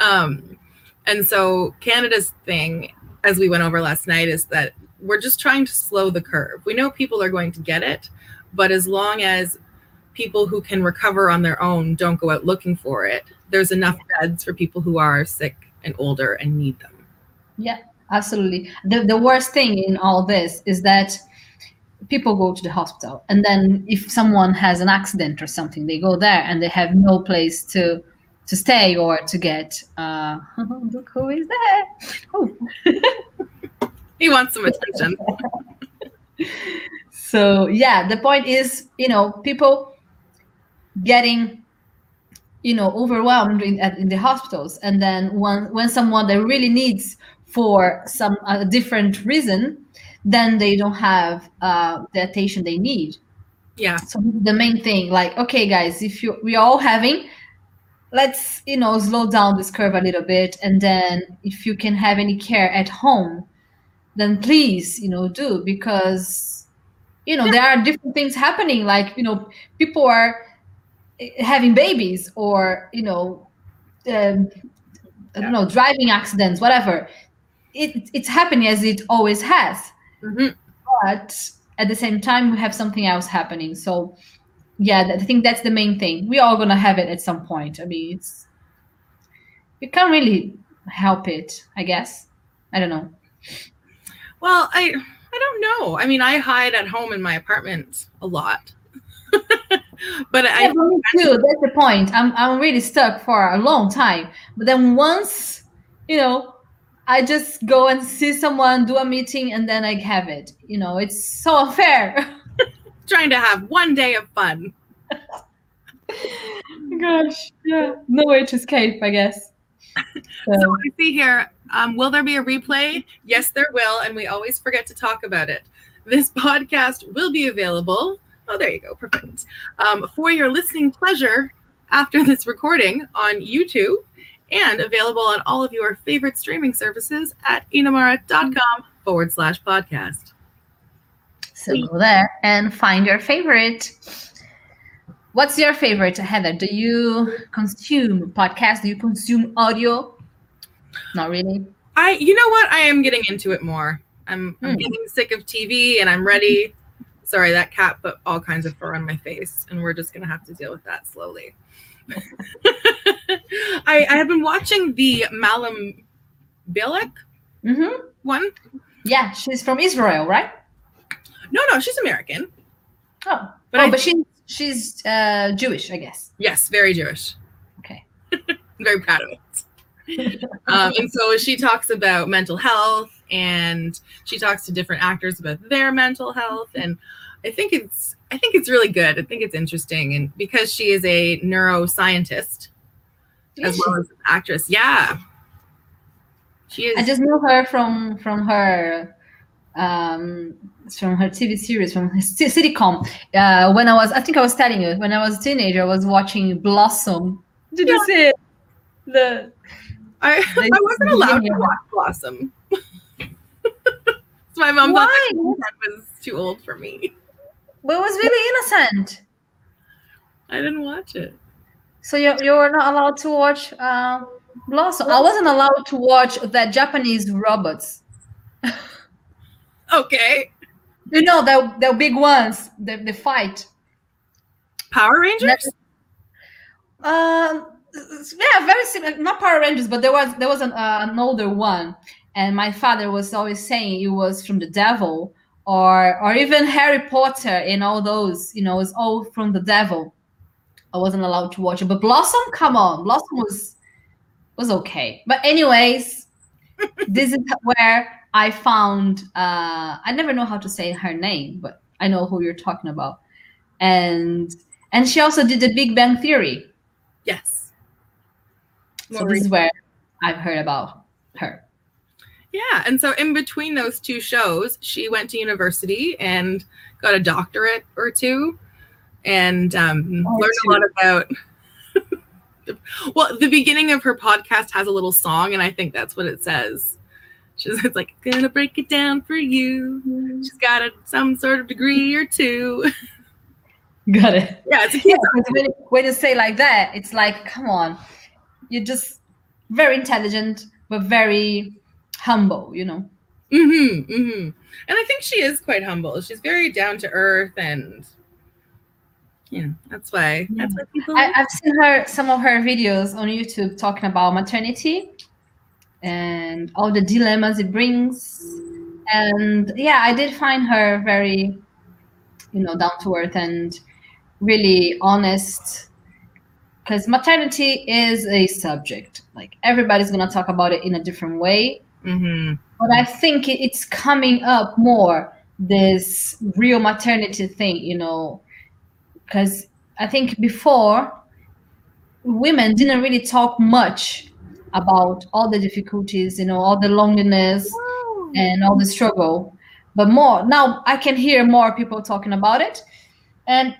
Um, and so Canada's thing, as we went over last night, is that we're just trying to slow the curve. We know people are going to get it, but as long as people who can recover on their own don't go out looking for it, there's enough beds for people who are sick and older and need them. Yeah, absolutely. The, the worst thing in all this is that people go to the hospital and then if someone has an accident or something they go there and they have no place to to stay or to get uh look who is there oh. he wants some attention so yeah the point is you know people getting you know overwhelmed in, in the hospitals. And then when when someone that really needs for some a different reason then they don't have uh, the attention they need. Yeah. So the main thing like okay guys if you we all having let's you know slow down this curve a little bit. And then if you can have any care at home then please you know do. Because you know yeah. there are different things happening. Like you know people are having babies or you know um, i don't know driving accidents whatever it, it's happening as it always has mm-hmm. but at the same time we have something else happening so yeah, I think that's the main thing. We're all gonna have it at some point. I mean, it's you can't really help it. I guess. I don't know. Well, I I don't know. I mean, I hide at home in my apartment a lot. but yeah, I me too. That's the point. I'm I'm really stuck for a long time. But then once, you know, I just go and see someone, do a meeting, and then I have it. You know, it's so unfair. trying to have one day of fun. Gosh, yeah, no way to escape, I guess. So, so I see here, um, will there be a replay? Yes, there will, and we always forget to talk about it. This podcast will be available. Oh, there you go, perfect. Um, for your listening pleasure after this recording on YouTube and available on all of your favorite streaming services at inamara.com forward slash podcast. So go there and find your favorite. What's your favorite, Heather? Do you consume podcasts? Do you consume audio? Not really. I, you know what? I am getting into it more. I'm, I'm hmm. getting sick of TV and I'm ready. Sorry, that cat put all kinds of fur on my face, and we're just gonna have to deal with that slowly. I, I have been watching the Mayim Bialik mm-hmm. one. Yeah, she's from Israel, right? No, no, she's American. Oh, but oh, I, but she's she's uh, Jewish, I guess. Yes, very Jewish. Okay. very proud of it. um, and so she talks about mental health, and she talks to different actors about their mental health, and I think it's I think it's really good. I think it's interesting, and because she is a neuroscientist as well as an actress, yeah, she is. I just know her from from her um, from her TV series, from sitcom. Uh, when I was, I think I was telling you, when I was a teenager, I was watching Blossom. Did yeah. you see it? The I, the, I wasn't allowed to watch Blossom. So my mom Why? thought that was too old for me. But it was really innocent. I didn't watch it. So you you were not allowed to watch uh, Blossom. I wasn't allowed to watch that Japanese robots. okay. You know the the big ones, the the fight. Power Rangers. Um. Yeah, very similar. Not Power Rangers, but there was there was an uh, an older one, and my father was always saying it was from the devil, or or even Harry Potter and all those. You know, it's all from the devil. I wasn't allowed to watch it, but Blossom, come on, Blossom was was okay. But anyways, this is where I found uh, I never know how to say her name, but I know who you're talking about, and and she also did the Big Bang Theory. Yes. So More this is where I've heard about her. Yeah, and so in between those two shows, she went to university and got a doctorate or two, and um, Oh, learned two. a lot about. well, the beginning of her podcast has a little song, and I think that's what it says. She's it's like gonna break it down for you. She's got a, some sort of degree or two. Got it. Yeah, it's a Yeah, when, when you say like that, it's like, come on, you're just very intelligent, but very humble, you know. Mm-hmm, mm-hmm. And I think she is quite humble. She's very down to earth, and yeah, that's why that's why people. I, I've seen her some of her videos on YouTube talking about maternity and all the dilemmas it brings. And yeah, I did find her very, you know, down to earth and really honest. Because maternity is a subject. Like everybody's gonna talk about it in a different way. Mm-hmm. But I think it's coming up more this real maternity thing, you know, because I think before women didn't really talk much about all the difficulties, you know, all the loneliness and all the struggle. But more now, I can hear more people talking about it, and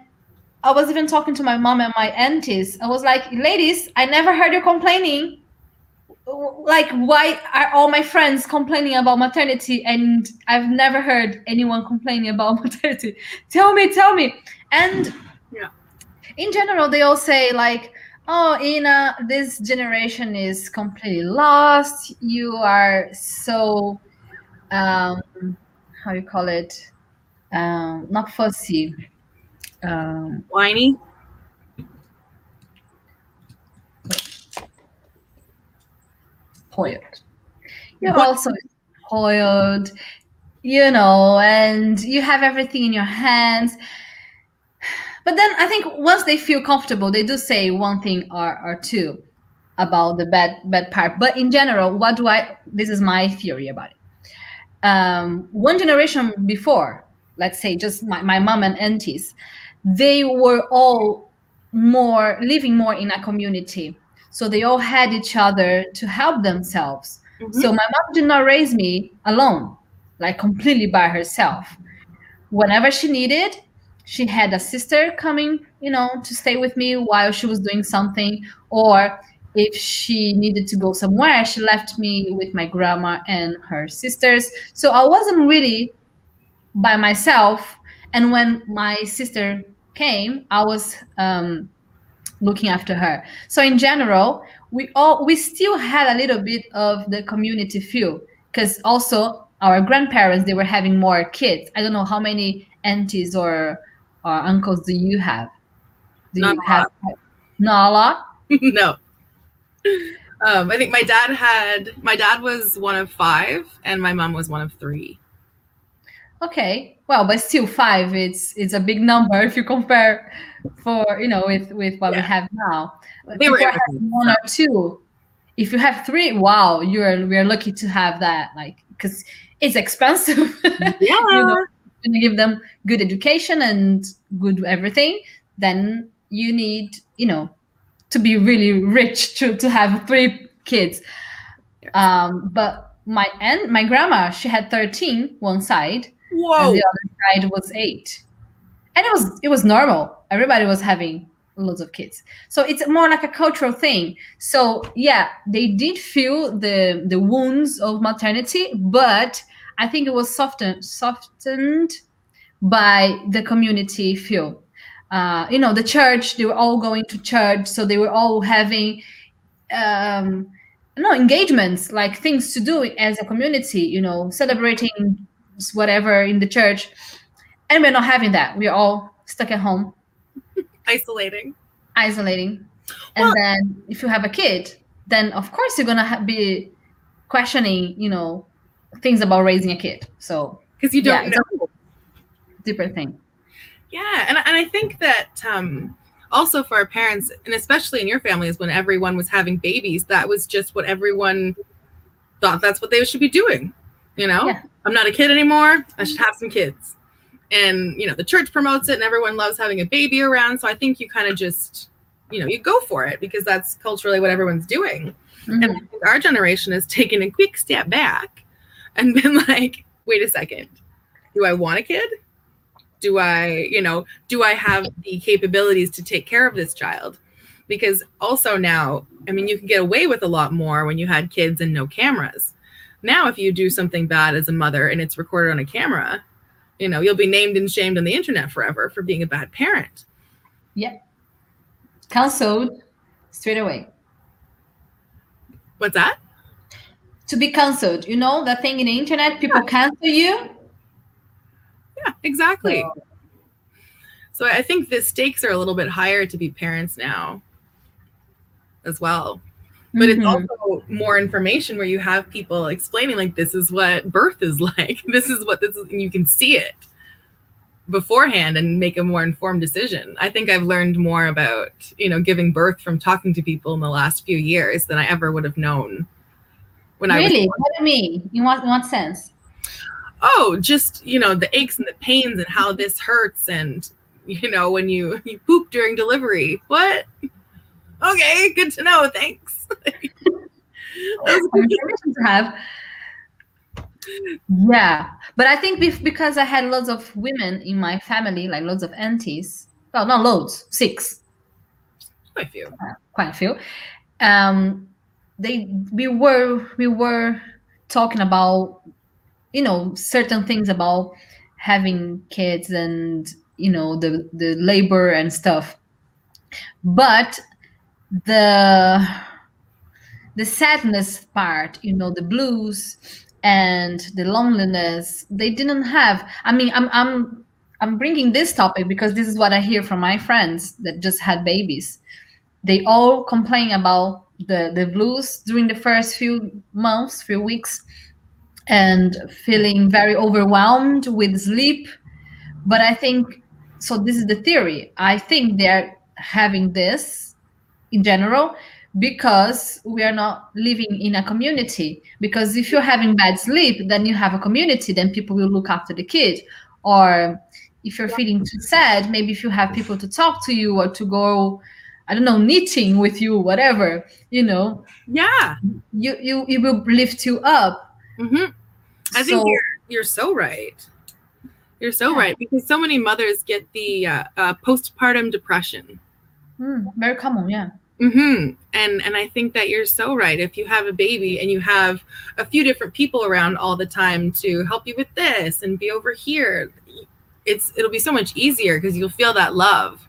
I was even talking to my mom and my aunties. I was like, ladies, I never heard you complaining. Like, why are all my friends complaining about maternity and I've never heard anyone complaining about maternity? Tell me, tell me. And Yeah. in general, they all say, like, oh, Ina, this generation is completely lost. You are so, um, how you call it? Um, not fussy. Um, Whiny. Spoiled. You're also spoiled, you know, and you have everything in your hands. But then I think once they feel comfortable, they do say one thing or, or two about the bad bad part. But in general, what do I? This is my theory about it. Um, one generation before, let's say just my, my mom and aunties, they were all more living more in a community. So they all had each other to help themselves. Mhm. So my mom did not raise me alone, like completely by herself. Whenever she needed, she had a sister coming, you know, to stay with me while she was doing something, or if she needed to go somewhere, she left me with my grandma and her sisters. So I wasn't really by myself. And when my sister came, I was um, looking after her. So in general, we all we still had a little bit of the community feel because also our grandparents they were having more kids. I don't know how many aunties or or uncles do you have? Do Not you have not a lot? no. Um, I think my dad had my dad was one of five, and my mom was one of three. Okay, well, but still five. It's it's a big number if you compare for you know with with what we have now. They were one or two. If you have three, wow, you're we're lucky to have that. Like because it's expensive. Yeah. you know, to give them good education and good everything, then you need, you know, to be really rich to, to have three kids. Um, but my aunt, my grandma, she had 13 one side, Whoa. and the other side was eight. And it was it was normal. Everybody was having loads of kids. So it's more like a cultural thing. So yeah, they did feel the the wounds of maternity, but I think it was softened softened by the community feel. Uh, you know, the church, they were all going to church, so they were all having um no engagements, like things to do as a community, you know, celebrating whatever in the church. And we're not having that. We're all stuck at home, Isolating. isolating. And Well- then if you have a kid, then of course you're gonna ha- be questioning, you know, things about raising a kid. So Because you don't it's know. different thing. Yeah, and, and I think that um, also for our parents, and especially in your families, when everyone was having babies, that was just what everyone thought that's what they should be doing. You know, Yeah. I'm not a kid anymore. I should have some kids. And, you know, the church promotes it and everyone loves having a baby around. So I think you kind of just, you know, you go for it because that's culturally what everyone's doing. And I Mhm. think our generation has taken a quick step back and been like, wait a second, do I want a kid? Do I, you know, do I have the capabilities to take care of this child? Because also now, I mean, you can get away with a lot more when you had kids and no cameras. Now, if you do something bad as a mother and it's recorded on a camera, you know, you'll be named and shamed on the internet forever for being a bad parent. Yep. Cancelled straight away. What's that? To be cancelled, you know that thing in the internet, people cancel you. Yeah, exactly. So, So I think the stakes are a little bit higher to be parents now as well. But it's mhm. also more information where you have people explaining like this is what birth is like. This is what this is and you can see it beforehand and make a more informed decision. I think I've learned more about, you know, giving birth from talking to people in the last few years than I ever would have known when I really. What do you mean? In what in what sense? oh just you know the aches and the pains and how this hurts and you know when you you poop during delivery what okay good to know thanks To have. Yeah, but I think bef- because I had lots of women in my family, like lots of aunties. Well, not loads, six, I feel quite a few. Um, they we were we were talking about you know certain things about having kids and you know the the labor and stuff, but the the sadness part, you know, the blues and the loneliness, they didn't have. I mean, I'm I'm I'm bringing this topic because this is what I hear from my friends that just had babies. They all complain about the the blues during the first few months, few weeks, and feeling very overwhelmed with sleep. But I think so. This is the theory. I think they're having this in general because we are not living in a community. Because if you're having bad sleep then you have a community then people will look after the kid. Or if you're feeling too sad maybe if you have people to talk to you or to go i don't know knitting with you whatever you know yeah. you you it will lift you up. Hmm i think you're you're so right. You're so Yeah. right because so many mothers get the uh, uh, postpartum depression. Hmm, very common yeah hmm And and I think that you're so right. If you have a baby and you have a few different people around all the time to help you with this and be over here, it's it'll be so much easier because you'll feel that love.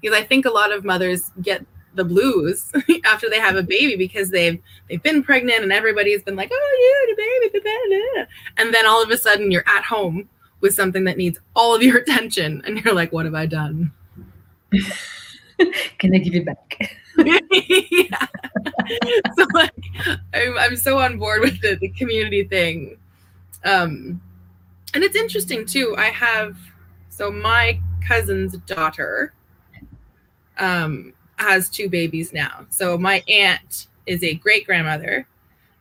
Because I think a lot of mothers get the blues after they have a baby because they've they've been pregnant and everybody's been like, oh yeah, the baby, the baby. and then all of a sudden you're at home with something that needs all of your attention, and you're like, what have I done? can i give it back yeah. So like, I'm, I'm so on board with the, the community thing. Um, and it's interesting too. I have so my cousin's daughter um, has two babies now. So my aunt is a great grandmother,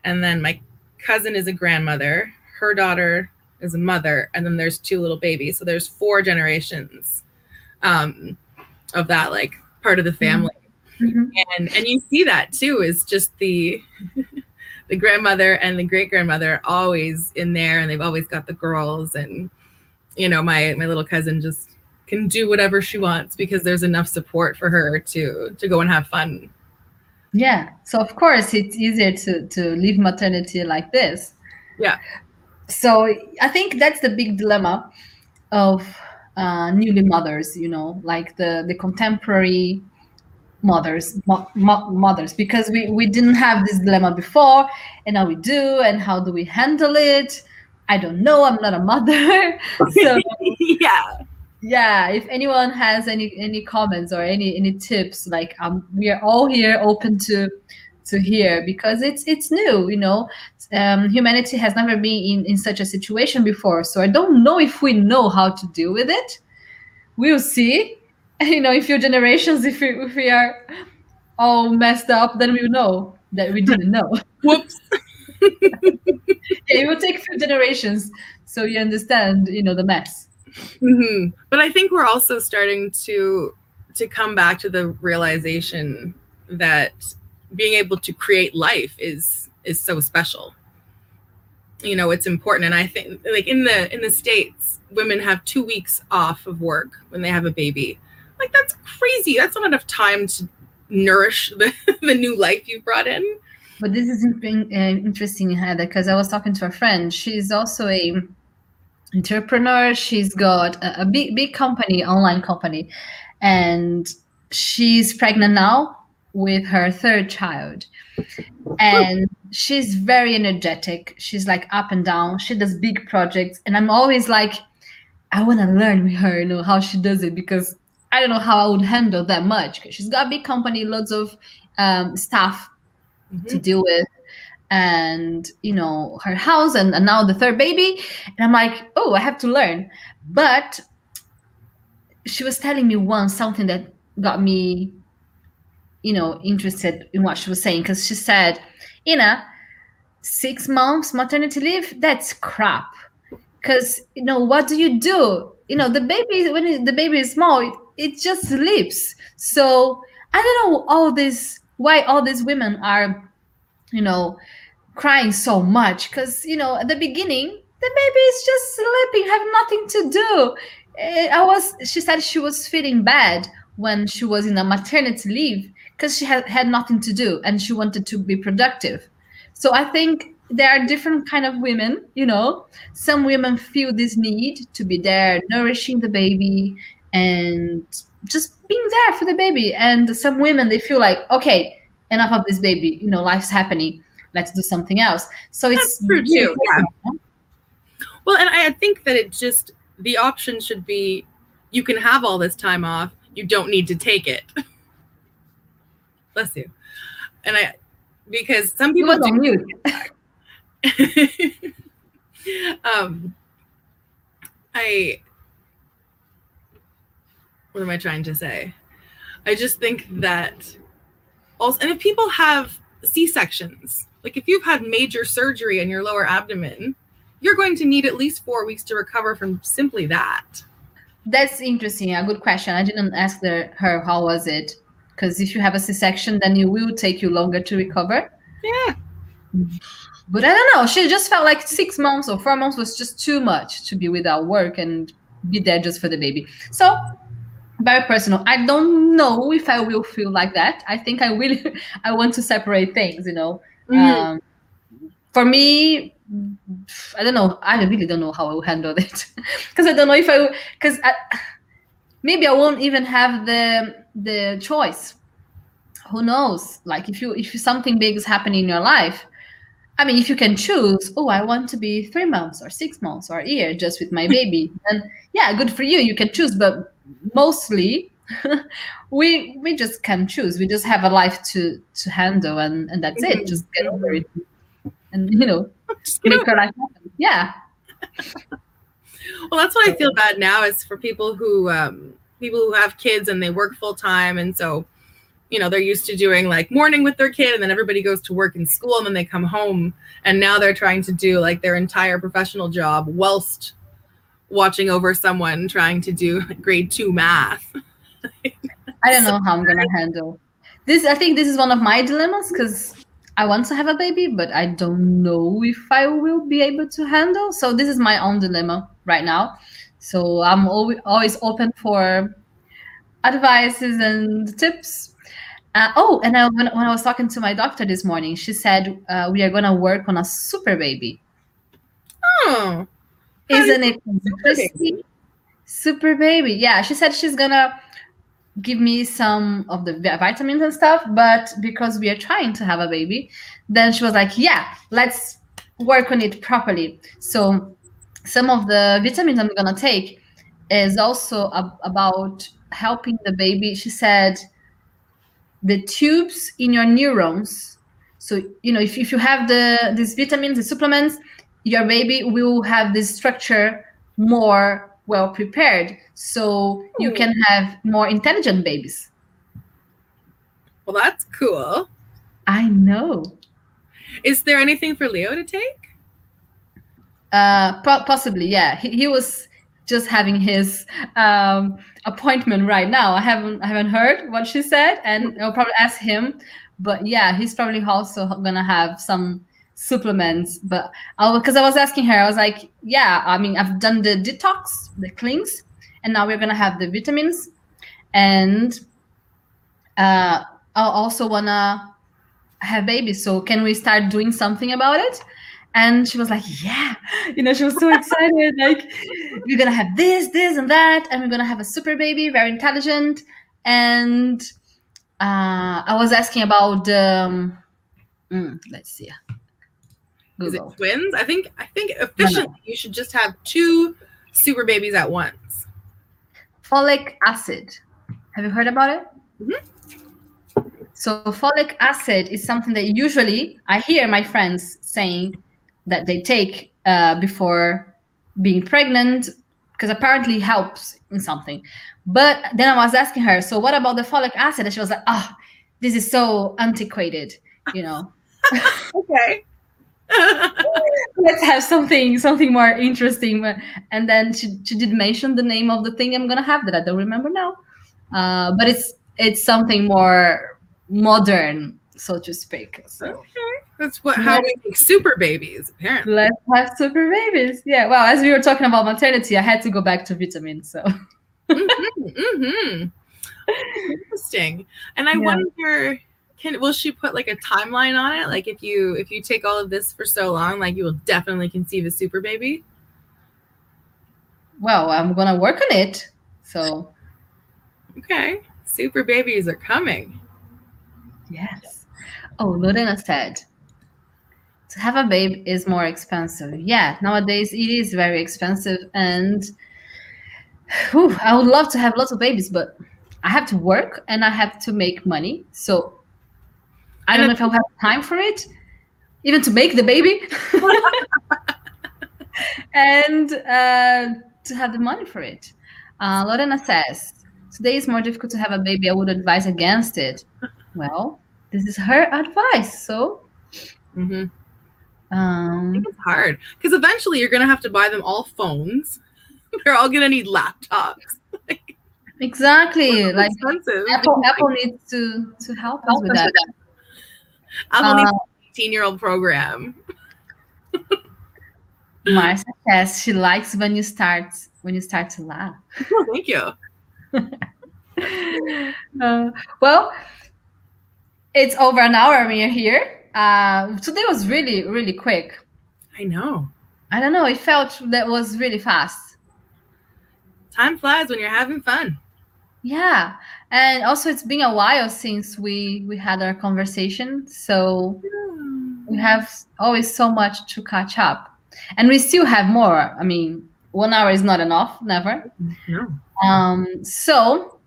and then my cousin is a grandmother. Her daughter is a mother, and then there's two little babies. So there's four generations um, of that like part of the family Mhm. and and you see that too is just the the grandmother and the great grandmother always in there and they've always got the girls and you know my my little cousin just can do whatever she wants because there's enough support for her to to go and have fun Yeah. So of course it's easier to to leave maternity like this. Yeah. So I think that's the big dilemma of uh, newly mothers. You know, like the the contemporary mothers mo- mo- mothers because we we didn't have this dilemma before and now we do and how do we handle it? I don't know i'm not a mother. So yeah. yeah if anyone has any any comments or any any tips like um we are all here open to to hear because it's it's new you know? Um, humanity has never been in in such a situation before so i don't know if we know how to deal with it. We'll see you know in few generations if we, if we are all messed up then we'll know that we didn't know whoops yeah, it will take a few generations so you understand, you know, the mess. hmm But I think we're also starting to to come back to the realization that being able to create life is is so special. You know, it's important, and I think like in the in the states, women have two weeks off of work when they have a baby. Like that's crazy. That's not enough time to nourish the, the new life you've brought in. But this is interesting, Heather, because I was talking to a friend. She's also a entrepreneur. She's got a, a big big company, online company, and she's pregnant now with her third child. And she's very energetic. She's like up and down. She does big projects, and I'm always like, I want to learn with her, you know, how she does it because I don't know how I would handle that much. because She's got a big company, lots of um, staff to deal with and you know her house and, and now the third baby. And i'm like oh i have to learn. But she was telling me once something that got me you know interested in what she was saying because she said ina six months maternity leave? That's crap. Because you know what do you do? You know the baby when the baby is small it, just sleeps so i don't know all this why all these women are you know crying so much because you know at the beginning the baby is just sleeping have nothing to do. Eh, i was she said she was feeling bad when she was in a maternity leave because she had, had nothing to do and she wanted to be productive. So i think there are different kind of women you know. Some women feel this need to be there nourishing the baby and just being there for the baby and some women they feel like okay enough of this baby you know life's happening let's do something else so it's true, too, yeah. Well, and I think that it just the option should be you can have all this time off. You don't need to take it. Bless you. And I because some people do um I what am I trying to say? I just think that also and if people have C-sections, like if you've had major surgery in your lower abdomen, you're going to need at least four weeks to recover from simply that. That's interesting. A good question. I didn't ask the, her how was it, because if you have a C-section, then it will take you longer to recover. Yeah. But I don't know. She just felt like six months or four months was just too much to be without work and be there just for the baby. So very personal. I don't know if I will feel like that. I think I will. I want to separate things. You know. Mhm. Um, for me, I don't know. I really don't know how I will handle it because I don't know if I because maybe I won't even have the the choice. Who knows? Like if you if something big is happening in your life, I mean, if you can choose, oh, I want to be three months or six months or a year just with my baby, then yeah, good for you. You can choose, but mostly we we just can choose. We just have a life to to handle, and and that's it. Just get over it, and you know, make your life happen. Yeah, well, that's what I feel bad now is for people who um, people who have kids and they work full time, and so you know they're used to doing like morning with their kid, and then everybody goes to work and school, and then they come home, and now they're trying to do like their entire professional job whilst watching over someone trying to do grade two math. I don't know how I'm gonna handle this. I think this is one of my dilemmas because I want to have a baby, but I don't know if I will be able to handle. So this is my own dilemma right now. So I'm always always open for advices and tips. Uh, oh, and I, when, when I was talking to my doctor this morning, she said uh, we are gonna work on a super baby. Oh, Isn't it Super baby. Yeah, she said she's gonna give me some of the vitamins and stuff, but because we are trying to have a baby, then she was like, "Yeah, let's work on it properly." So some of the vitamins I'm gonna take is also ab- about helping the baby. She said the tubes in your neurons. So you know, if, if you have the these vitamins, the supplements, your baby will have this structure more well prepared so you can have more intelligent babies well, that's cool. i know Is there anything for Leo to take? Uh, po- possibly, yeah. He, he was just having his um, appointment right now. I haven't I haven't heard what she said, and I'll probably ask him. But yeah, he's probably also gonna have some supplements. But I because I was asking her, I was like, yeah, I mean, I've done the detox, the cleanse, and now we're gonna have the vitamins, and uh, I also wanna have babies. So can we start doing something about it? And she was like, Yeah, you know, she was so excited. like, we're gonna have this, this, and that, and we're gonna have a super baby, very intelligent. And uh, I was asking about um, mm, let's see. Is it twins? I think I think officially you should just have two super babies at once. Folic acid. Have you heard about it? Mhm. So folic acid is something that usually I hear my friends saying that they take uh, before being pregnant because apparently helps in something. But then I was asking her, so what about the folic acid? And she was like, oh, this is so antiquated, you know. Okay. Let's have something something more interesting. And then she, she did mention the name of the thing I'm gonna have that I don't remember now. Uh, but it's it's something more modern, so to speak. So okay. That's what how we make super babies, apparently. let's have super babies. Yeah. Well, as we were talking about maternity, I had to go back to vitamin So hmm Interesting. And I Yeah. wonder can will she put like a timeline on it? Like if you if you take all of this for so long, like you will definitely conceive a super baby? well, I'm gonna work on it. So Okay. Super babies are coming. yes. Oh, Lorena said to have a babe is more expensive. Yeah, nowadays it is very expensive, and whew, I would love to have lots of babies, but I have to work and I have to make money. So I don't know if I'll have time for it, even to make the baby, and uh, to have the money for it. Uh, Lorena says today is more difficult to have a baby. I would advise against it. Well, this is her advice. So hmm I um, think it's hard because eventually you're gonna have to buy them all phones. They're all gonna need laptops. exactly like expensive. Apple, Apple needs to to help us with that. Apple needs Uh, an 18 year old program. Marcia says she likes when you start when you start to laugh. Oh, thank you. Uh, well, it's over an hour we are here. Uh, today was really really quick. I know. I don't know. It felt that was really fast. Time flies when you're having fun. Yeah, and also it's been a while since we we had our conversation, so we have always so much to catch up, and we still have more. I mean, one hour is not enough, never. No. Um, so,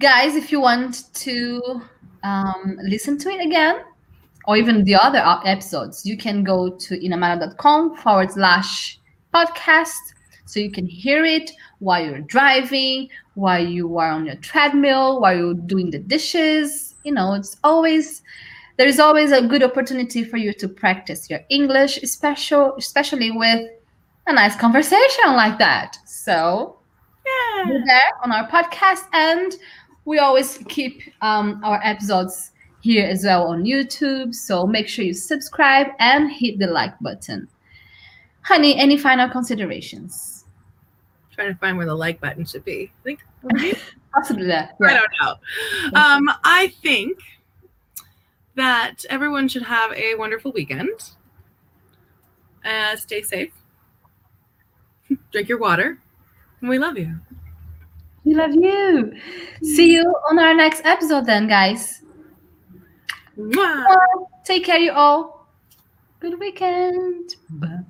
guys, if you want to um, listen to it again, or even the other episodes, you can go to inamara.com forward slash podcast so you can hear it while you're driving, while you are on your treadmill, while you're doing the dishes. You know, it's always there is always a good opportunity for you to practice your English, special, especially with a nice conversation like that. So Yeah. we're there on our podcast and we always keep um, our episodes here as well on youtube so make sure you subscribe and hit the like button honey any final considerations Trying to find where the like button should be. I think possibly that I don't know. Um, I think that everyone should have a wonderful weekend. Uh, stay safe. Drink your water. And we love you. we love you see you on our next episode then guys Mwah. take care you all good weekend Bye.